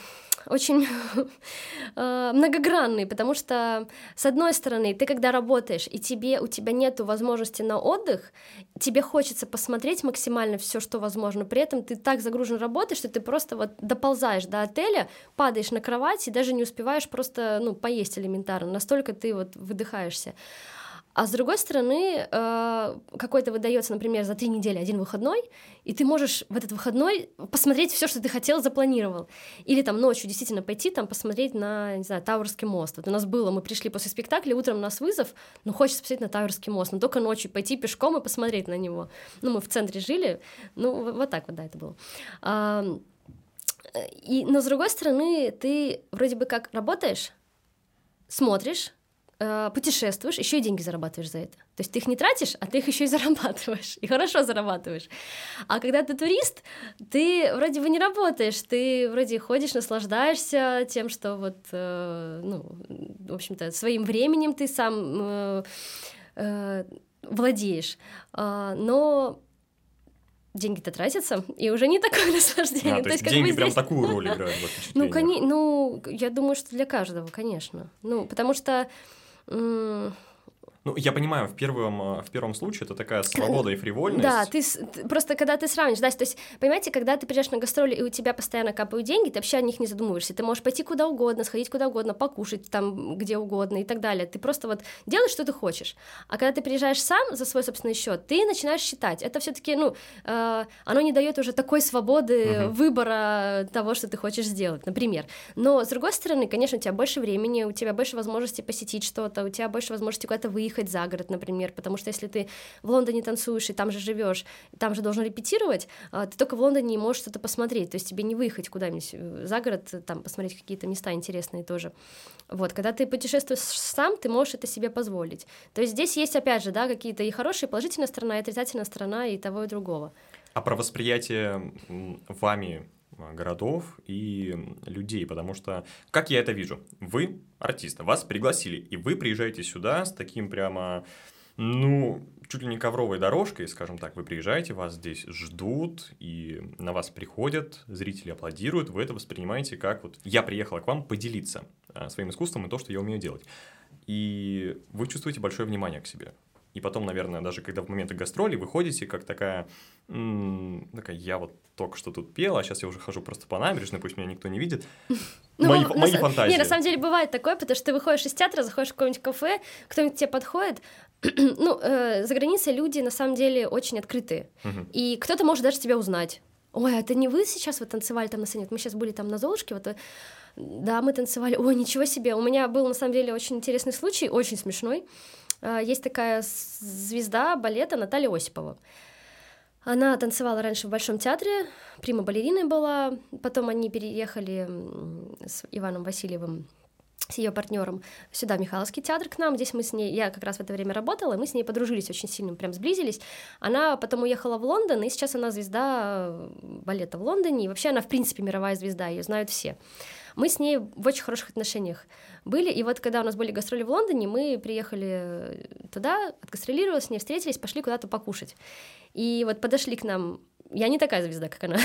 очень [LAUGHS] э, многогранные, потому что, с одной стороны, ты когда работаешь, и тебе, у тебя нет возможности на отдых, тебе хочется посмотреть максимально все, что возможно, при этом ты так загружен работой, что ты просто вот доползаешь до отеля, падаешь на кровать и даже не успеваешь просто, ну, поесть элементарно, настолько ты вот выдыхаешься. А с другой стороны, э, какой-то выдается, например, за три недели один выходной, и ты можешь в этот выходной посмотреть все, что ты хотел, запланировал. Или там ночью действительно пойти там посмотреть на, не знаю, Тауэрский мост. Вот у нас было, мы пришли после спектакля, утром у нас вызов, но хочется посмотреть на Тауэрский мост, но только ночью пойти пешком и посмотреть на него. Ну, мы в центре жили, ну, вот так вот, да, это было. А, и, но с другой стороны, ты вроде бы как работаешь, смотришь, э, путешествуешь, еще и деньги зарабатываешь за это. То есть ты их не тратишь, а ты их еще и зарабатываешь, и хорошо зарабатываешь. А когда ты турист, ты вроде бы не работаешь, ты вроде ходишь, наслаждаешься тем, что вот, э, ну, в общем-то, своим временем ты сам э, э, владеешь. А, но деньги-то тратятся, и уже не такое [LAUGHS] наслаждение. А, то, то есть, деньги прям здесь... такую роль [LAUGHS] играют в Ну, кони... ну, я думаю, что для каждого, конечно. Ну, потому что 嗯 ну, я понимаю, в первом, э, в первом случае это такая свобода и фривольность. Да, ты, просто когда ты сравнишь, да, то есть, понимаете, когда ты приезжаешь на гастроли, и у тебя постоянно капают деньги, ты вообще о них не задумываешься. Ты можешь пойти куда угодно, сходить куда угодно, покушать там где угодно и так далее. Ты просто вот делаешь, что ты хочешь. А когда ты приезжаешь сам за свой собственный счет, ты начинаешь считать. Это все-таки, ну, э, оно не дает уже такой свободы угу. выбора того, что ты хочешь сделать, например. Но, с другой стороны, конечно, у тебя больше времени, у тебя больше возможностей посетить что-то, у тебя больше возможностей куда-то выехать за город, например потому что если ты в Лондоне танцуешь и там же живешь, там же должен репетировать, а, ты только в Лондоне не можешь что-то посмотреть, то есть тебе не выехать куда-нибудь э, за город, там посмотреть какие-то места интересные тоже. Вот, когда ты путешествуешь сам, ты можешь это себе позволить. То есть здесь есть, опять же, да, какие-то и хорошие, положительная сторона, и отрицательная сторона и того, и другого. А про восприятие вами городов и людей, потому что, как я это вижу, вы артист, вас пригласили, и вы приезжаете сюда с таким прямо ну, чуть ли не ковровой дорожкой, скажем так, вы приезжаете, вас здесь ждут, и на вас приходят, зрители аплодируют, вы это воспринимаете как вот «я приехала к вам поделиться а, своим искусством и то, что я умею делать». И вы чувствуете большое внимание к себе. И потом, наверное, даже когда в моменты гастролей вы ходите, как такая, м- такая, я вот только что тут пела, а сейчас я уже хожу просто по набережной, пусть меня никто не видит. [LAUGHS] Ну, мои, на, мои фантазии. Не, на самом деле бывает такое, потому что ты выходишь из театра, заходишь в какое-нибудь кафе, кто-нибудь тебе подходит, [CLEARS THROAT] ну, э, за границей люди на самом деле очень открытые, и кто-то может даже тебя узнать. Ой, а это не вы сейчас вот танцевали там на сцене? Мы сейчас были там на Золушке, вот, э, да, мы танцевали. Ой, ничего себе! У меня был на самом деле очень интересный случай, очень смешной. Э, есть такая звезда балета Наталья Осипова. Она танцевала раньше в Большом театре, прима балериной была, потом они переехали с Иваном Васильевым с ее партнером сюда, в Михайловский театр к нам. Здесь мы с ней, я как раз в это время работала, и мы с ней подружились очень сильно, прям сблизились. Она потом уехала в Лондон, и сейчас она звезда э, балета в Лондоне, и вообще она, в принципе, мировая звезда, ее знают все. Мы с ней в очень хороших отношениях были, и вот когда у нас были гастроли в Лондоне, мы приехали туда, отгастролировали с ней, встретились, пошли куда-то покушать. И вот подошли к нам, я не такая звезда, как она,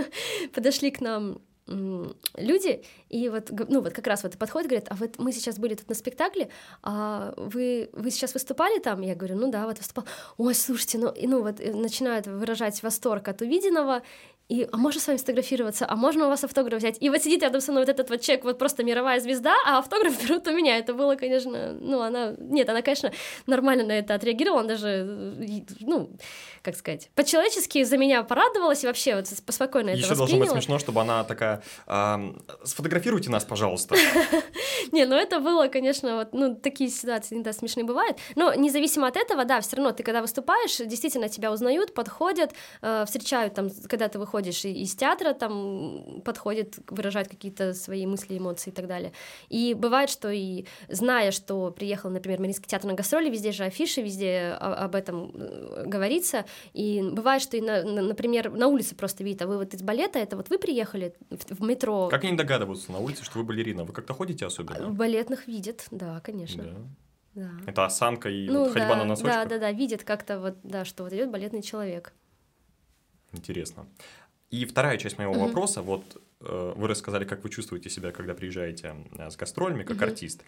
[LAUGHS] подошли к нам люди, и вот, ну, вот как раз вот подходят, говорят, а вот мы сейчас были тут на спектакле, а вы, вы сейчас выступали там? Я говорю, ну да, вот выступал. Ой, слушайте, ну, и, ну вот э, начинают выражать восторг от увиденного, и, а можно с вами сфотографироваться, а можно у вас автограф взять? И вот сидит рядом со мной вот этот вот человек, вот просто мировая звезда, а автограф [LAUGHS] берут у меня. Это было, конечно, ну, она, нет, она, конечно, нормально на это отреагировала, она даже, ну, как сказать, по-человечески за меня порадовалась и вообще вот спокойно Еще это должно быть смешно, чтобы она такая, сфотографируйте нас, пожалуйста. [LAUGHS] Не, ну это было, конечно, вот, ну, такие ситуации иногда смешные бывают, но независимо от этого, да, все равно ты, когда выступаешь, действительно тебя узнают, подходят, э, встречают там, когда ты выходишь выходишь из театра, там подходит, выражает какие-то свои мысли, эмоции и так далее. И бывает, что и зная, что приехал, например, Мариинский театр на гастроли, везде же афиши, везде об этом э, говорится, и бывает, что и, на, например, на улице просто видят, а вы вот из балета, это вот вы приехали в метро. Как они догадываются на улице, что вы балерина? Вы как-то ходите особенно? Балетных видят, да, конечно. Да. Да. Это осанка и ну, вот ходьба да, на носочках? Да, да, да, видят как-то вот, да, что вот идет балетный человек. Интересно. И вторая часть моего mm-hmm. вопроса, вот э, вы рассказали, как вы чувствуете себя, когда приезжаете э, с гастролями, как mm-hmm. артист.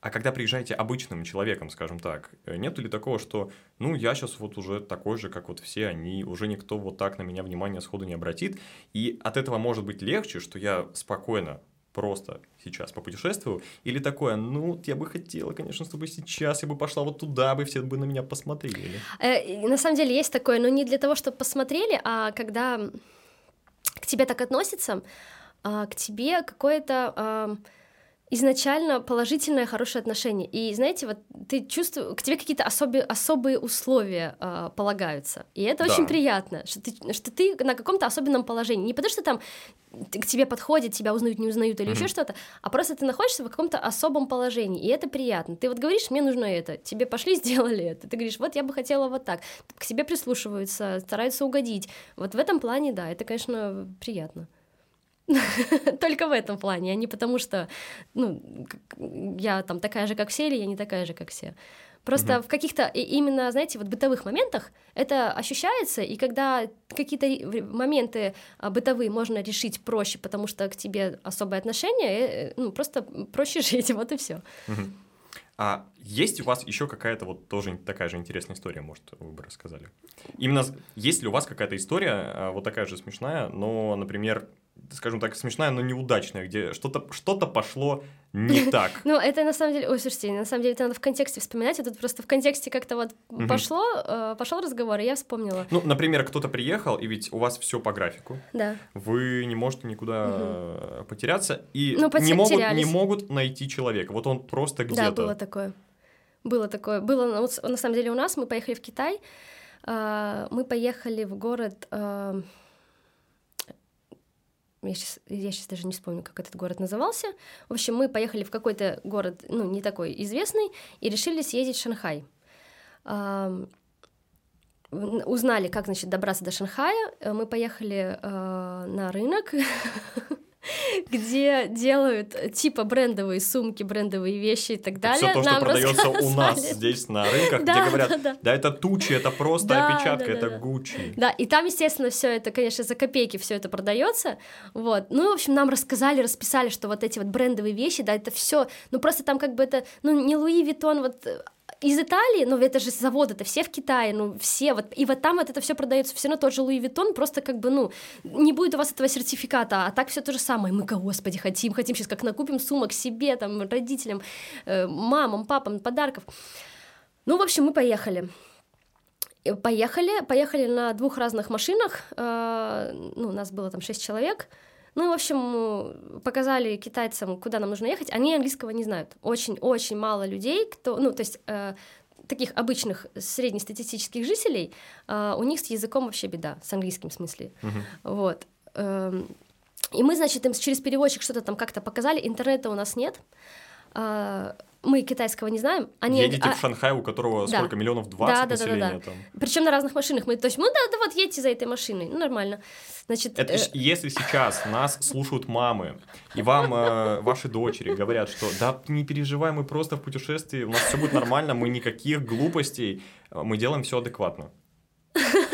А когда приезжаете обычным человеком, скажем так, э, нет ли такого, что, ну, я сейчас вот уже такой же, как вот все они, уже никто вот так на меня внимание сходу не обратит, и от этого может быть легче, что я спокойно просто сейчас попутешествую, или такое, ну, я бы хотела, конечно, чтобы сейчас я бы пошла вот туда, бы все бы на меня посмотрели. Э, на самом деле есть такое, но не для того, чтобы посмотрели, а когда к тебе так относятся, а, к тебе какое-то... Изначально положительное, хорошее отношение. И знаете, вот ты чувствуешь, к тебе какие-то особые, особые условия э, полагаются. И это да. очень приятно, что ты, что ты на каком-то особенном положении. Не потому что там к тебе подходят, тебя узнают, не узнают или mm-hmm. еще что-то, а просто ты находишься в каком-то особом положении, и это приятно. Ты вот говоришь, мне нужно это, тебе пошли, [LAUGHS] сделали это. Ты говоришь, вот я бы хотела вот так. К тебе прислушиваются, стараются угодить. Вот в этом плане, да, это, конечно, приятно. [LAUGHS] Только в этом плане, а не потому что, ну, я там такая же, как все, или я не такая же, как все. Просто угу. в каких-то именно, знаете, вот бытовых моментах это ощущается, и когда какие-то моменты а, бытовые можно решить проще, потому что к тебе особое отношение, э, ну, просто проще [LAUGHS] жить, вот и все. Угу. А есть у вас еще какая-то вот тоже такая же интересная история, может, вы бы рассказали? Именно есть ли у вас какая-то история а, вот такая же смешная, но, например, скажем так, смешная, но неудачная, где что-то что пошло не [LAUGHS] так. Ну, это на самом деле, ой, слушайте, на самом деле это надо в контексте вспоминать, а тут просто в контексте как-то вот пошло, э, пошел разговор, и я вспомнила. Ну, например, кто-то приехал, и ведь у вас все по графику. Да. Вы не можете никуда потеряться, и ну, не, могут, не могут найти человека. Вот он просто где-то. Да, было такое. Было такое. Было, на самом деле, у нас, мы поехали в Китай, а, мы поехали в город а, я сейчас, я сейчас даже не вспомню, как этот город назывался. В общем, мы поехали в какой-то город, ну, не такой известный, и решили съездить в Шанхай. Узнали, как, значит, добраться до Шанхая. Мы поехали э, на рынок, [LAUGHS] [LAUGHS] где делают типа брендовые сумки, брендовые вещи и так далее. Все то, что продается у нас здесь на рынках, где [LAUGHS] говорят, да, это тучи, это просто опечатка, это. Гуччи. Да, и там, естественно, все это, конечно, за копейки все это продается. Вот. Ну, в общем, нам рассказали, расписали, что вот эти вот брендовые вещи, да, это все, ну просто там как бы это, ну, не Луи Виттон, вот из Италии, ну это же завод, это все в Китае, ну все, вот, и вот там вот это все продается, все равно тот же Луи Виттон, просто как бы, ну, не будет у вас этого сертификата, а так все то же самое, мы, господи, хотим, хотим сейчас как накупим сумок себе, там, родителям, э, мамам, папам, подарков. Ну, в общем, мы поехали. Поехали, поехали на двух разных машинах, э, ну, у нас было там шесть человек, ну, в общем, показали китайцам, куда нам нужно ехать. Они английского не знают. Очень-очень мало людей, кто, ну, то есть э, таких обычных среднестатистических жителей, э, у них с языком вообще беда, с английским в смысле. Uh-huh. Вот. Э, и мы, значит, им через переводчик что-то там как-то показали, интернета у нас нет. Э, мы китайского не знаем. Они, Едете а... в Шанхай, у которого да. сколько миллионов? 20 да, да, населения да, да, да. там. Причем на разных машинах. Мы, то есть, ну да, да, вот едьте за этой машиной, ну нормально. Значит, Это, э... Если сейчас нас слушают мамы, и вам э, ваши дочери говорят, что да, не переживай, мы просто в путешествии, у нас все будет нормально, мы никаких глупостей, мы делаем все адекватно. [LAUGHS]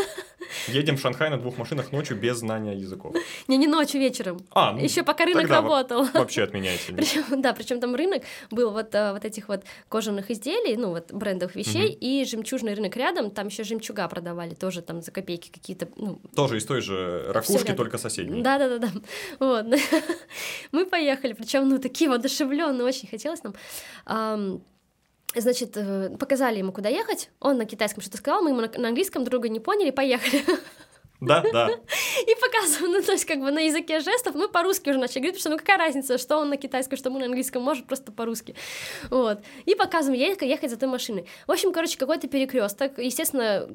Едем в Шанхай на двух машинах ночью без знания языков. Не, не ночью, вечером. А, ну, Еще пока рынок работал. Вообще отменяйте. Причем, да, причем там рынок был вот, э, вот этих вот кожаных изделий, ну вот брендовых вещей, угу. и жемчужный рынок рядом, там еще жемчуга продавали, тоже там за копейки какие-то. Ну, тоже из той же ракушки, только соседней. Да, да, да, да. Вот. [LAUGHS] Мы поехали, причем, ну, такие воодушевленные, очень хотелось нам. Значит, э, показали ему, куда ехать. Он на китайском что-то сказал, мы ему на, английском друга не поняли, поехали. Да, да. [LAUGHS] И показываем, ну, то есть, как бы на языке жестов мы по-русски уже начали говорить, потому что, ну, какая разница, что он на китайском, что мы на английском, может, просто по-русски. Вот. И показываем, ехать, ехать за той машиной. В общем, короче, какой-то перекресток. Естественно,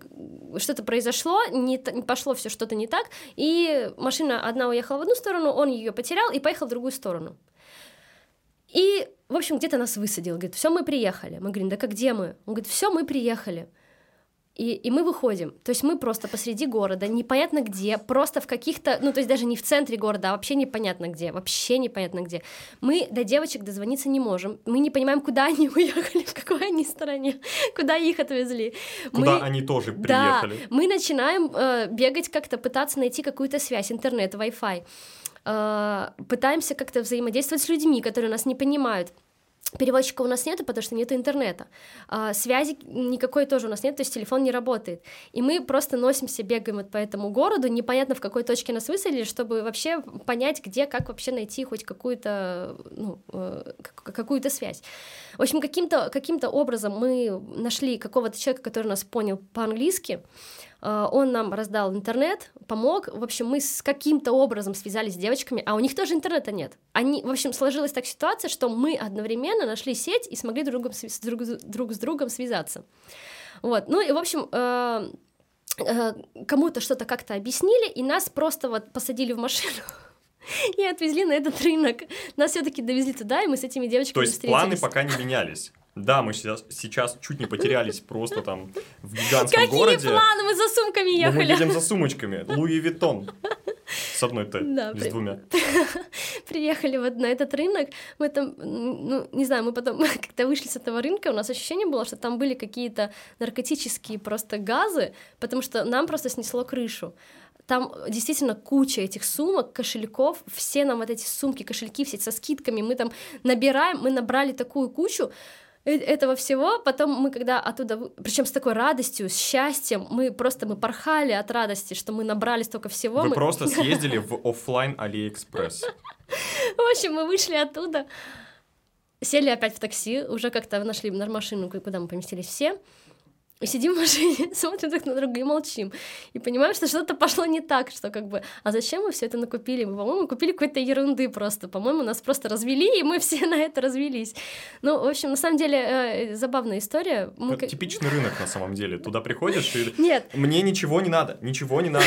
что-то произошло, не, не пошло все что-то не так, и машина одна уехала в одну сторону, он ее потерял и поехал в другую сторону. И, в общем, где-то нас высадил. Говорит, все, мы приехали. Мы говорим, да как где мы? Он говорит, все, мы приехали. И, и мы выходим. То есть мы просто посреди города, непонятно где, просто в каких-то, ну, то есть даже не в центре города, а вообще непонятно где, вообще непонятно где. Мы до девочек дозвониться не можем. Мы не понимаем, куда они [LAUGHS] уехали, в какой они стороне, куда их отвезли. Куда мы... они тоже приехали. Да, мы начинаем э, бегать как-то, пытаться найти какую-то связь, интернет, Wi-Fi. Э, пытаемся как-то взаимодействовать с людьми, которые нас не понимают. Переводчика у нас нету, потому что нет интернета. А, связи никакой тоже у нас нет, то есть телефон не работает. И мы просто носимся, бегаем вот по этому городу, непонятно в какой точке нас высадили, чтобы вообще понять, где, как вообще найти хоть какую-то ну, э, какую-то связь. В общем, каким-то каким образом мы нашли какого-то человека, который нас понял по-английски, он нам раздал интернет, помог. В общем, мы с каким-то образом связались с девочками, а у них тоже интернета нет. Они, в общем, сложилась так ситуация, что мы одновременно нашли сеть и смогли друг, друг, друг с другом связаться. Вот. Ну и, в общем, э, э, кому-то что-то как-то объяснили, и нас просто вот посадили в машину [LAUGHS] и отвезли на этот рынок. Нас все-таки довезли туда, и мы с этими девочками То есть встретились. планы пока не менялись. Да, мы сейчас, сейчас чуть не потерялись просто там в гигантском Какие городе. Какие планы? Мы за сумками ехали. Но мы едем за сумочками. Луи Виттон. С одной Т, да, с при... двумя. [LAUGHS] Приехали вот на этот рынок, мы там, ну, не знаю, мы потом [LAUGHS] как-то вышли с этого рынка, у нас ощущение было, что там были какие-то наркотические просто газы, потому что нам просто снесло крышу там действительно куча этих сумок, кошельков, все нам вот эти сумки, кошельки, все со скидками, мы там набираем, мы набрали такую кучу, этого всего, потом мы когда оттуда, причем с такой радостью, с счастьем, мы просто мы порхали от радости, что мы набрали столько всего. Вы мы... просто [LAUGHS] съездили в офлайн Алиэкспресс. В общем, мы вышли оттуда, сели опять в такси, уже как-то нашли на машину, куда мы поместились все, и сидим в машине, [LAUGHS] смотрим друг на друга и молчим. И понимаем, что что-то пошло не так, что как бы, а зачем мы все это накупили? Мы, по-моему, купили какой-то ерунды просто. По-моему, нас просто развели, и мы [LAUGHS] все на это развелись. Ну, в общем, на самом деле, э, забавная история. Мы... Это типичный рынок, на самом деле. Туда приходишь и... [LAUGHS] Нет. Мне ничего не надо, ничего не надо.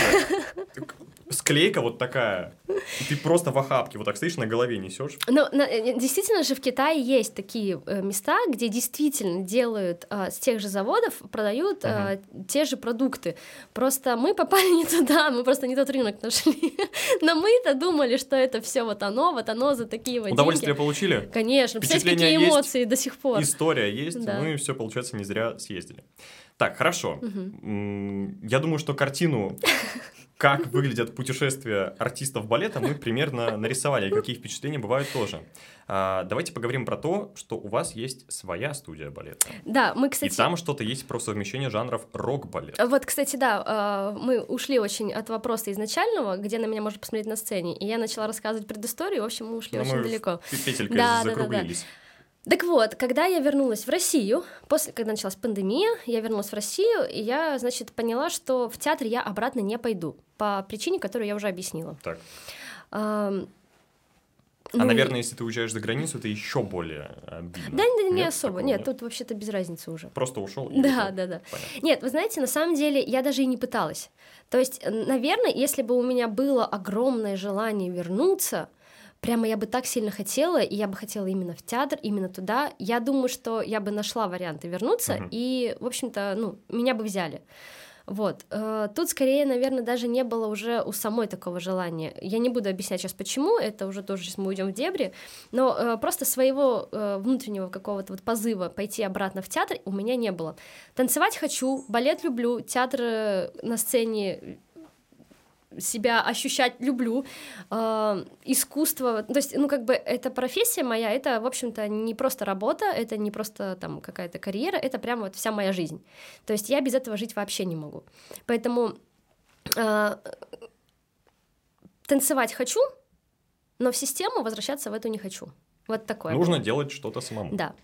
Склейка вот такая. И ты просто в охапке вот так стоишь, на голове несешь. Ну, на, действительно же в Китае есть такие э, места, где действительно делают э, с тех же заводов продают uh-huh. э, те же продукты. Просто мы попали [LAUGHS] не туда, мы просто не тот рынок нашли. Но мы-то думали, что это все вот оно, вот оно за такие вот Удовольствие деньги. получили? Конечно, представляете, какие эмоции до сих пор. История есть, да. мы все, получается, не зря съездили. Так, хорошо. Угу. Я думаю, что картину [LAUGHS] как выглядят путешествия артистов балета, мы примерно нарисовали, какие впечатления бывают тоже. А, давайте поговорим про то, что у вас есть своя студия балета. Да, мы, кстати... И там что-то есть про совмещение жанров рок-балет. Вот, кстати, да, а, мы ушли очень от вопроса изначального, где на меня можно посмотреть на сцене, и я начала рассказывать предысторию, в общем, мы ушли Но ну, очень мы далеко. Петелькой да, закруглились. Да, да, да. Так вот, когда я вернулась в Россию, после, когда началась пандемия, я вернулась в Россию, и я, значит, поняла, что в театр я обратно не пойду, по причине, которую я уже объяснила. Так. А, ну, а, наверное, если ты уезжаешь за границу, это еще более обидно. Да, да, не особо. Нет, нет, тут вообще-то без разницы уже. Просто ушел. Да, да, да. Понятно. Нет, вы знаете, на самом деле я даже и не пыталась. То есть, наверное, если бы у меня было огромное желание вернуться, прямо я бы так сильно хотела, и я бы хотела именно в театр, именно туда. Я думаю, что я бы нашла варианты вернуться, uh-huh. и, в общем-то, ну, меня бы взяли. Вот. Э, тут скорее, наверное, даже не было уже у самой такого желания. Я не буду объяснять сейчас, почему, это уже тоже сейчас мы уйдем в дебри, но э, просто своего э, внутреннего какого-то вот позыва пойти обратно в театр у меня не было. Танцевать хочу, балет люблю, театр на сцене себя ощущать люблю. Э, искусство, то есть, ну, как бы, эта профессия моя, это, в общем-то, не просто работа, это не просто там какая-то карьера, это прямо вот вся моя жизнь. То есть я без этого жить вообще не могу. Поэтому э, танцевать хочу, но в систему возвращаться в эту не хочу. Вот такое. Нужно было. делать что-то самому. Да.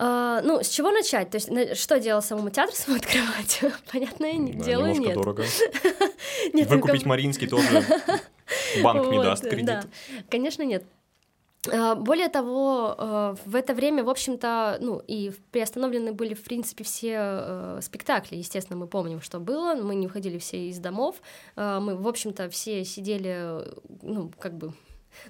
Uh, ну, с чего начать? То есть, что делать самому театр самому открывать? [LAUGHS] Понятное да, дело, немножко нет. дорого. [LAUGHS] нет, Выкупить Маринский тоже банк не даст кредит. Конечно, нет. А, более того, а, в это время, в общем-то, ну и приостановлены были, в принципе, все спектакли. Естественно, мы помним, что было. Мы не уходили все из домов. Мы, в общем-то, все сидели, ну, как бы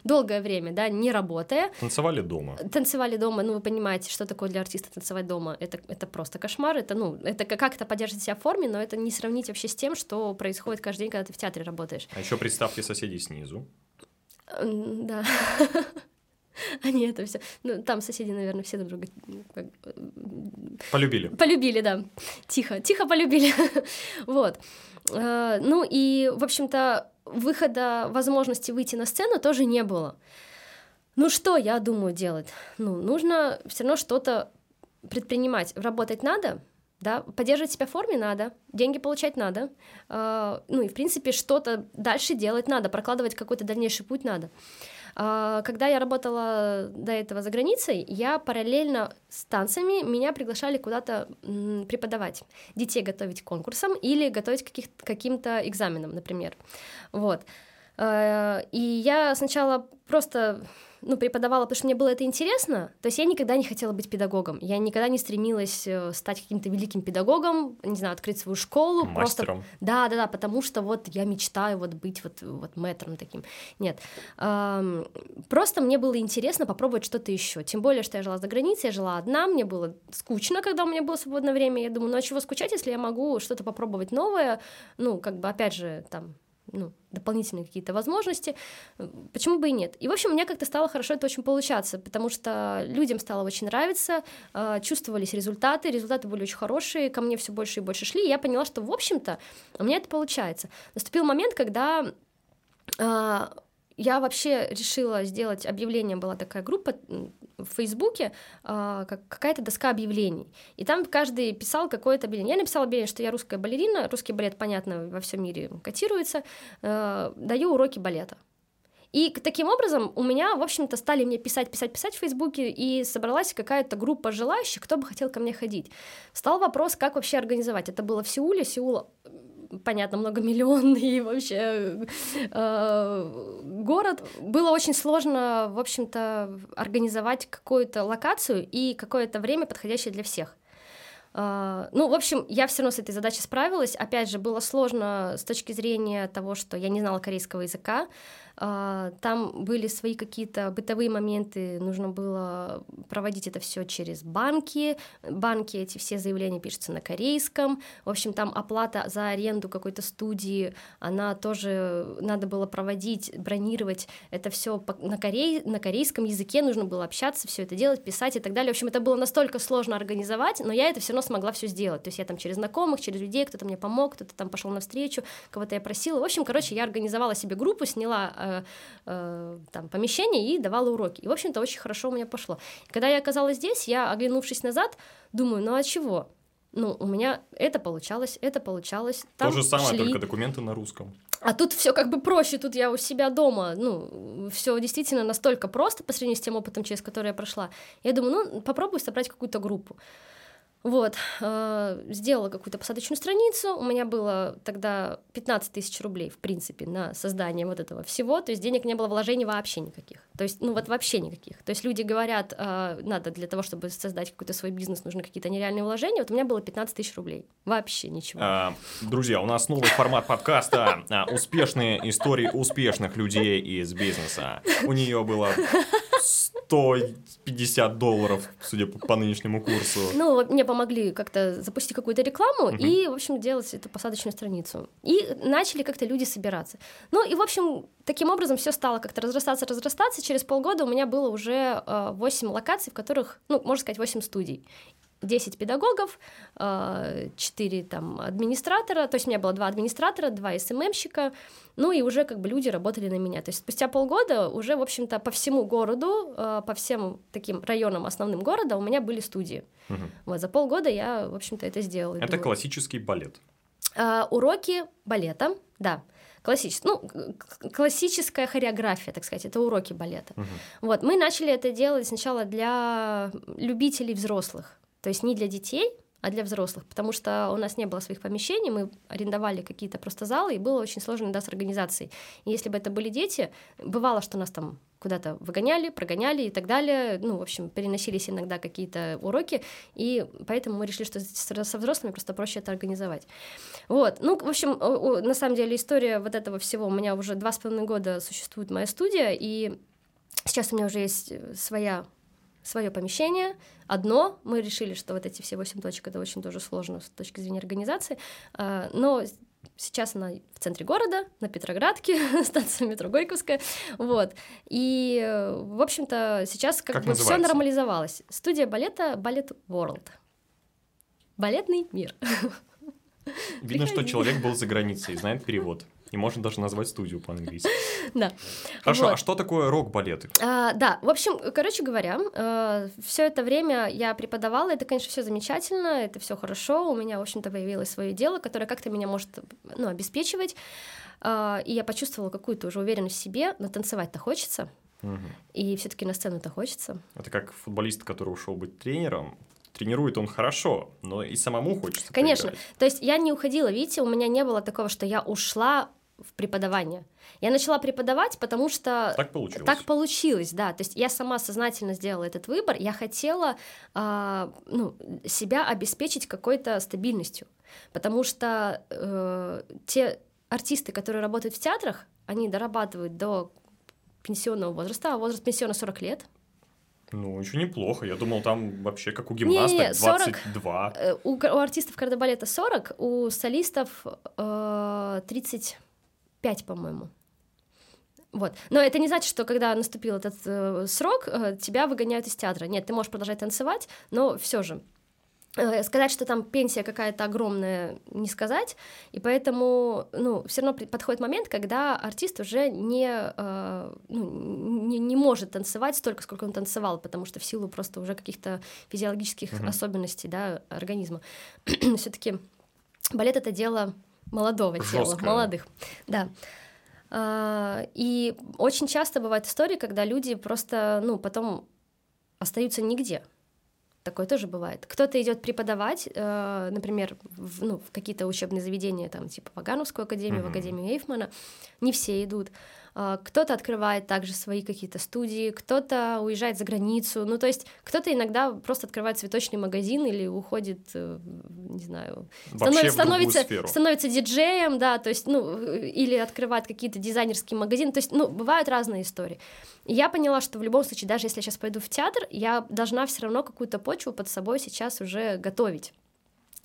долгое время, да, не работая. Танцевали дома. Танцевали дома, ну, вы понимаете, что такое для артиста танцевать дома, это, это просто кошмар, это, ну, это как-то поддерживать себя в форме, но это не сравнить вообще с тем, что происходит каждый день, когда ты в театре работаешь. А еще представьте соседей снизу. Да. [LAUGHS] Они это все. Ну, там соседи, наверное, все друг друга полюбили. Полюбили, да. Тихо, тихо полюбили. [LAUGHS] вот. А, ну и, в общем-то, выхода возможности выйти на сцену тоже не было. Ну что, я думаю, делать? Ну, нужно все равно что-то предпринимать. Работать надо, да, поддерживать себя в форме надо, деньги получать надо, э, ну и, в принципе, что-то дальше делать надо, прокладывать какой-то дальнейший путь надо. А, когда я работала до этого за границей, я параллельно с танцами меня приглашали куда-то преподавать, детей готовить к конкурсам или готовить каких каким-то экзаменам, например. Вот. А, и я сначала просто ну, преподавала, потому что мне было это интересно. То есть я никогда не хотела быть педагогом. Я никогда не стремилась э, стать каким-то великим педагогом, не знаю, открыть свою школу. Мастером. Просто... Да, да, да, потому что вот я мечтаю вот быть вот, вот мэтром таким. Нет. Просто мне было интересно попробовать что-то еще. Тем более, что я жила за границей, я жила одна, мне было скучно, когда у меня было свободное время. Я думаю, ну а чего скучать, если я могу что-то попробовать новое? Ну, как бы, опять же, там, ну, дополнительные какие-то возможности, почему бы и нет. И, в общем, мне как-то стало хорошо это очень получаться, потому что людям стало очень нравиться, а, чувствовались результаты, результаты были очень хорошие, ко мне все больше и больше шли, и я поняла, что, в общем-то, у меня это получается. Наступил момент, когда а, я вообще решила сделать объявление, была такая группа в Фейсбуке э, как, какая-то доска объявлений. И там каждый писал какое-то объявление. Я написала объявление, что я русская балерина, русский балет, понятно, во всем мире котируется, э, даю уроки балета. И таким образом у меня, в общем-то, стали мне писать, писать, писать в Фейсбуке, и собралась какая-то группа желающих, кто бы хотел ко мне ходить. Стал вопрос, как вообще организовать. Это было в Сеуле. Сеул понятно, многомиллионный [LAUGHS] вообще э, город. Было очень сложно, в общем-то, организовать какую-то локацию и какое-то время, подходящее для всех. Uh, ну, в общем, я все равно с этой задачей справилась. Опять же, было сложно с точки зрения того, что я не знала корейского языка. А, там были свои какие-то бытовые моменты, нужно было проводить это все через банки. Банки эти все заявления пишутся на корейском. В общем, там оплата за аренду какой-то студии, она тоже надо было проводить, бронировать. Это все на, корей... на корейском языке нужно было общаться, все это делать, писать и так далее. В общем, это было настолько сложно организовать, но я это все равно смогла все сделать. То есть я там через знакомых, через людей, кто-то мне помог, кто-то там пошел навстречу, кого-то я просила. В общем, короче, я организовала себе группу, сняла э, Э, там, помещение и давала уроки. И, в общем-то, очень хорошо у меня пошло. И когда я оказалась здесь, я, оглянувшись назад, думаю, ну а чего? Ну, у меня это получалось, это получалось. Там То же самое, шли. только документы на русском. А тут все как бы проще, тут я у себя дома, ну, все действительно настолько просто по сравнению с тем опытом, через который я прошла. Я думаю, ну, попробую собрать какую-то группу. Вот, э, сделала какую-то посадочную страницу, у меня было тогда 15 тысяч рублей, в принципе, на создание вот этого всего, то есть денег не было, вложений вообще никаких, то есть, ну вот вообще никаких, то есть люди говорят, э, надо для того, чтобы создать какой-то свой бизнес, нужны какие-то нереальные вложения, вот у меня было 15 тысяч рублей, вообще ничего. А, друзья, у нас новый формат подкаста. «Успешные истории успешных людей из бизнеса». У нее было 150 долларов, судя по, по нынешнему курсу. Ну, мне помогли как-то запустить какую-то рекламу угу. и, в общем, делать эту посадочную страницу. И начали как-то люди собираться. Ну, и, в общем, таким образом все стало как-то разрастаться, разрастаться. Через полгода у меня было уже 8 э, локаций, в которых, ну, можно сказать, 8 студий. 10 педагогов, 4 э, там администратора, то есть у меня было два администратора, два СММщика, ну и уже как бы люди работали на меня. То есть спустя полгода уже, в общем-то, по всему городу, э, по всем таким районам основным города у меня были студии. Угу. Вот, за полгода я, в общем-то, это сделала. Это думаю. классический балет. А, уроки балета, да. Классическая, ну, классическая хореография, так сказать, это уроки балета. Угу. Вот, мы начали это делать сначала для любителей взрослых. То есть не для детей, а для взрослых, потому что у нас не было своих помещений, мы арендовали какие-то просто залы, и было очень сложно да, с организацией. И если бы это были дети, бывало, что нас там куда-то выгоняли, прогоняли и так далее. Ну, в общем, переносились иногда какие-то уроки, и поэтому мы решили, что со взрослыми просто проще это организовать. Вот. Ну, в общем, на самом деле история вот этого всего. У меня уже два с половиной года существует моя студия, и сейчас у меня уже есть своя свое помещение, одно. Мы решили, что вот эти все восемь точек это очень тоже сложно с точки зрения организации, а, но Сейчас она в центре города, на Петроградке, [LAUGHS] станция метро Горьковская. Вот. И, в общем-то, сейчас как, как бы все нормализовалось. Студия балета Балет World. Балетный мир. [LAUGHS] Видно, что человек был за границей, знает перевод. И можно даже назвать студию по-английски. [LAUGHS] Да. Хорошо, а что такое рок-балет? А, да, в общем, короче говоря, э, все это время я преподавала, это, конечно, все замечательно, это все хорошо, у меня, в общем-то, появилось свое дело, которое как-то меня может ну, обеспечивать, а, и я почувствовала какую-то уже уверенность в себе, но танцевать-то хочется. И все-таки на сцену-то хочется. Это как футболист, который ушел быть тренером. Тренирует он хорошо, но и самому хочется Конечно. поиграть. То есть я не уходила, видите, у меня не было такого, что я ушла в преподавание. Я начала преподавать, потому что Так получилось. Так получилось, да. То есть я сама сознательно сделала этот выбор. Я хотела а, ну, себя обеспечить какой-то стабильностью, потому что э, те артисты, которые работают в театрах, они дорабатывают до пенсионного возраста, а возраст пенсиона 40 лет. Ну, еще неплохо. Я думал, там вообще как у гимнасток Не-не, 40. 22. Э, У, ка- у артистов кардебалета 40, у солистов э, 35, по-моему. Вот. Но это не значит, что когда наступил этот э, срок, э, тебя выгоняют из театра. Нет, ты можешь продолжать танцевать, но все же. Э, Сказать, что там пенсия какая-то огромная, не сказать, и поэтому, ну, все равно подходит момент, когда артист уже не, э, ну, не, не может танцевать столько, сколько он танцевал, потому что в силу просто уже каких-то физиологических Мгм. особенностей, да, организма. [CLEARS THROAT] Все-таки балет это дело молодого тела, Жёсткое. молодых, да. А, И очень часто бывают истории, когда люди просто, ну, потом остаются нигде. Такое тоже бывает. Кто-то идет преподавать, э, например, в, ну, в какие-то учебные заведения, там, типа в Агановскую академию, в Мгм. Академию Эйфмана. Не все идут. А, Кто-то открывает также свои какие-то студии, кто-то уезжает за границу. Ну, то есть кто-то иногда просто открывает цветочный магазин или уходит, э, не знаю, становится, сферу. становится диджеем, да, то есть, ну, или открывает какие-то дизайнерские магазины, то есть, ну, бывают разные истории. И я поняла, что в любом случае, даже если я сейчас пойду в театр, я должна все равно какую-то почву под собой сейчас уже готовить.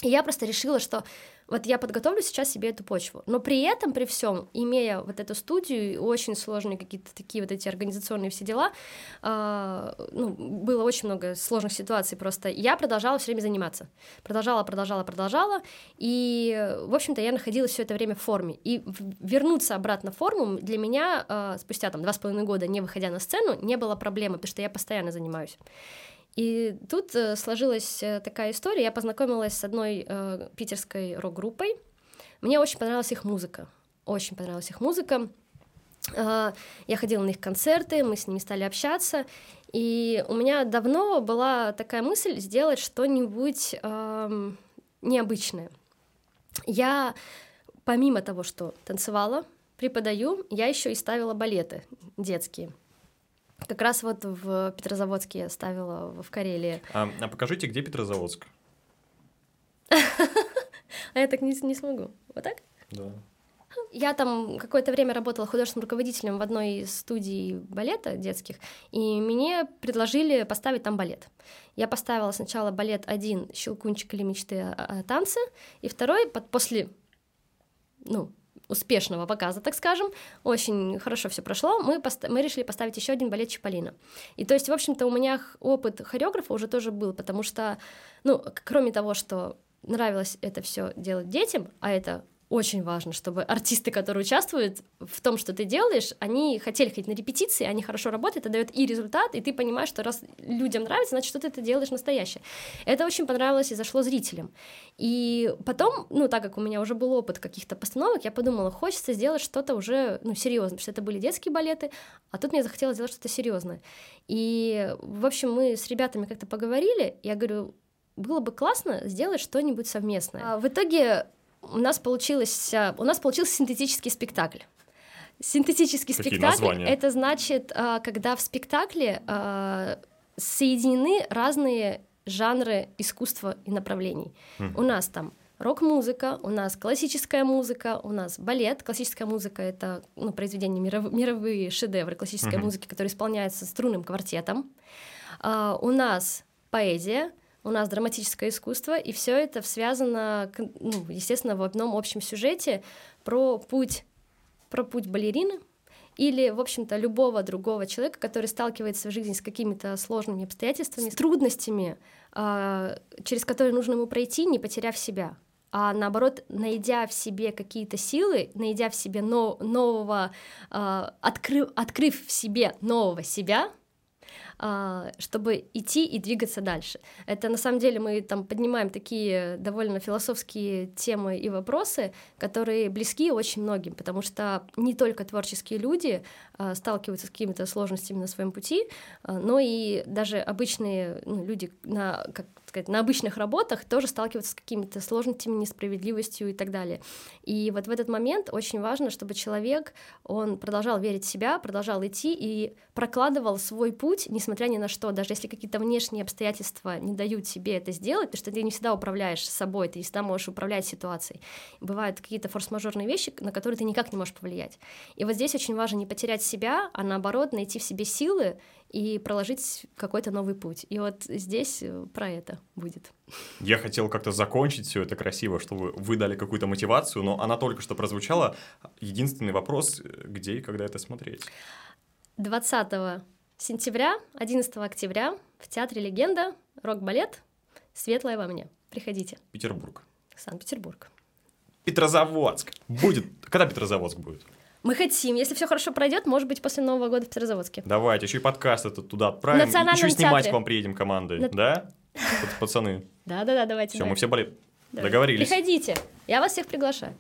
И я просто решила, что вот я подготовлю сейчас себе эту почву. Но при этом, при всем, имея вот эту студию очень сложные какие-то такие вот эти организационные все дела, а, ну, было очень много сложных ситуаций просто. Я продолжала все время заниматься. Продолжала, продолжала, продолжала. И, в общем-то, я находилась все это время в форме. И вернуться обратно в форму для меня а, спустя там два с половиной года, не выходя на сцену, не было проблемы, потому что я постоянно занимаюсь. И тут э, сложилась э, такая история. Я познакомилась с одной э, питерской рок-группой. Мне очень понравилась их музыка. Очень понравилась их музыка. Э, Я ходила на их концерты, мы с ними стали общаться. И у меня давно была такая мысль сделать что-нибудь эм, необычное. Я, помимо того, что танцевала, преподаю, я еще и ставила балеты детские. Как раз вот в Петрозаводске я ставила в Карелии. А, а покажите, где Петрозаводск? [LAUGHS] А я так не, не смогу. Вот так? Да. Я там какое-то время работала художественным руководителем в одной из студий балета детских, и мне предложили поставить там балет. Я поставила сначала балет один «Щелкунчик или мечты о, танце», и второй под, после, ну, успешного показа, так скажем, очень хорошо все прошло, мы, поста- мы решили поставить еще один балет Чиполлино. И то есть, в общем-то, у меня опыт хореографа уже тоже был, потому что, ну, кроме того, что нравилось это все делать детям, а это очень важно, чтобы артисты, которые участвуют в том, что ты делаешь, они хотели ходить на репетиции, они хорошо работают, это дает и результат, и ты понимаешь, что раз людям нравится, значит, что ты это делаешь настоящее. Это очень понравилось и зашло зрителям. И потом, ну, так как у меня уже был опыт каких-то постановок, я подумала, хочется сделать что-то уже, ну, серьезное, потому что это были детские балеты, а тут мне захотелось сделать что-то серьезное. И, в общем, мы с ребятами как-то поговорили, я говорю, было бы классно сделать что-нибудь совместное. А в итоге у нас получилось, у нас получился синтетический спектакль. Синтетический Какие спектакль названия? это значит, а, когда в спектакле а, соединены разные жанры искусства и направлений. Мгм. У нас там рок-музыка, у нас классическая музыка, у нас балет. Классическая музыка — это ну, произведения, миров- мировые шедевры классической Мгм. музыки, которые исполняются струнным квартетом. А, у нас поэзия, у нас драматическое искусство, и все это связано, ну, естественно, в одном общем сюжете про путь, про путь балерины или, в общем-то, любого другого человека, который сталкивается в жизни с какими-то сложными обстоятельствами, с трудностями, а, через которые нужно ему пройти, не потеряв себя. А наоборот, найдя в себе какие-то силы, найдя в себе но- нового, а, открыв, открыв в себе нового себя, чтобы идти и двигаться дальше. Это на самом деле мы там поднимаем такие довольно философские темы и вопросы, которые близки очень многим, потому что не только творческие люди а, сталкиваются с какими-то сложностями на своем пути, а, но и даже обычные ну, люди на, как сказать, на обычных работах тоже сталкиваются с какими-то сложностями, несправедливостью и так далее. И вот в этот момент очень важно, чтобы человек, он продолжал верить в себя, продолжал идти и прокладывал свой путь, несмотря ни на что, даже если какие-то внешние обстоятельства не дают себе это сделать, потому что ты не всегда управляешь собой, ты не всегда можешь управлять ситуацией. Бывают какие-то форс-мажорные вещи, на которые ты никак не можешь повлиять. И вот здесь очень важно не потерять себя, а наоборот найти в себе силы и проложить какой-то новый путь. И вот здесь э, про это будет. Я хотел как-то закончить все это красиво, чтобы вы дали какую-то мотивацию, но она только что прозвучала. Единственный вопрос, где и когда это смотреть? 20 сентября, 11 октября в Театре «Легенда» рок-балет «Светлое во мне». Приходите. Петербург. Санкт-Петербург. Петрозаводск. Будет. Когда Петрозаводск будет? Мы хотим, если все хорошо пройдет, может быть, после Нового года в Петрозаводске. Давайте, еще и подкаст этот туда отправим. Еще и снимать театре. к вам приедем командой, На... да? Пацаны. Да-да-да, давайте. Все, мы все болеем. Договорились. Приходите, я вас всех приглашаю.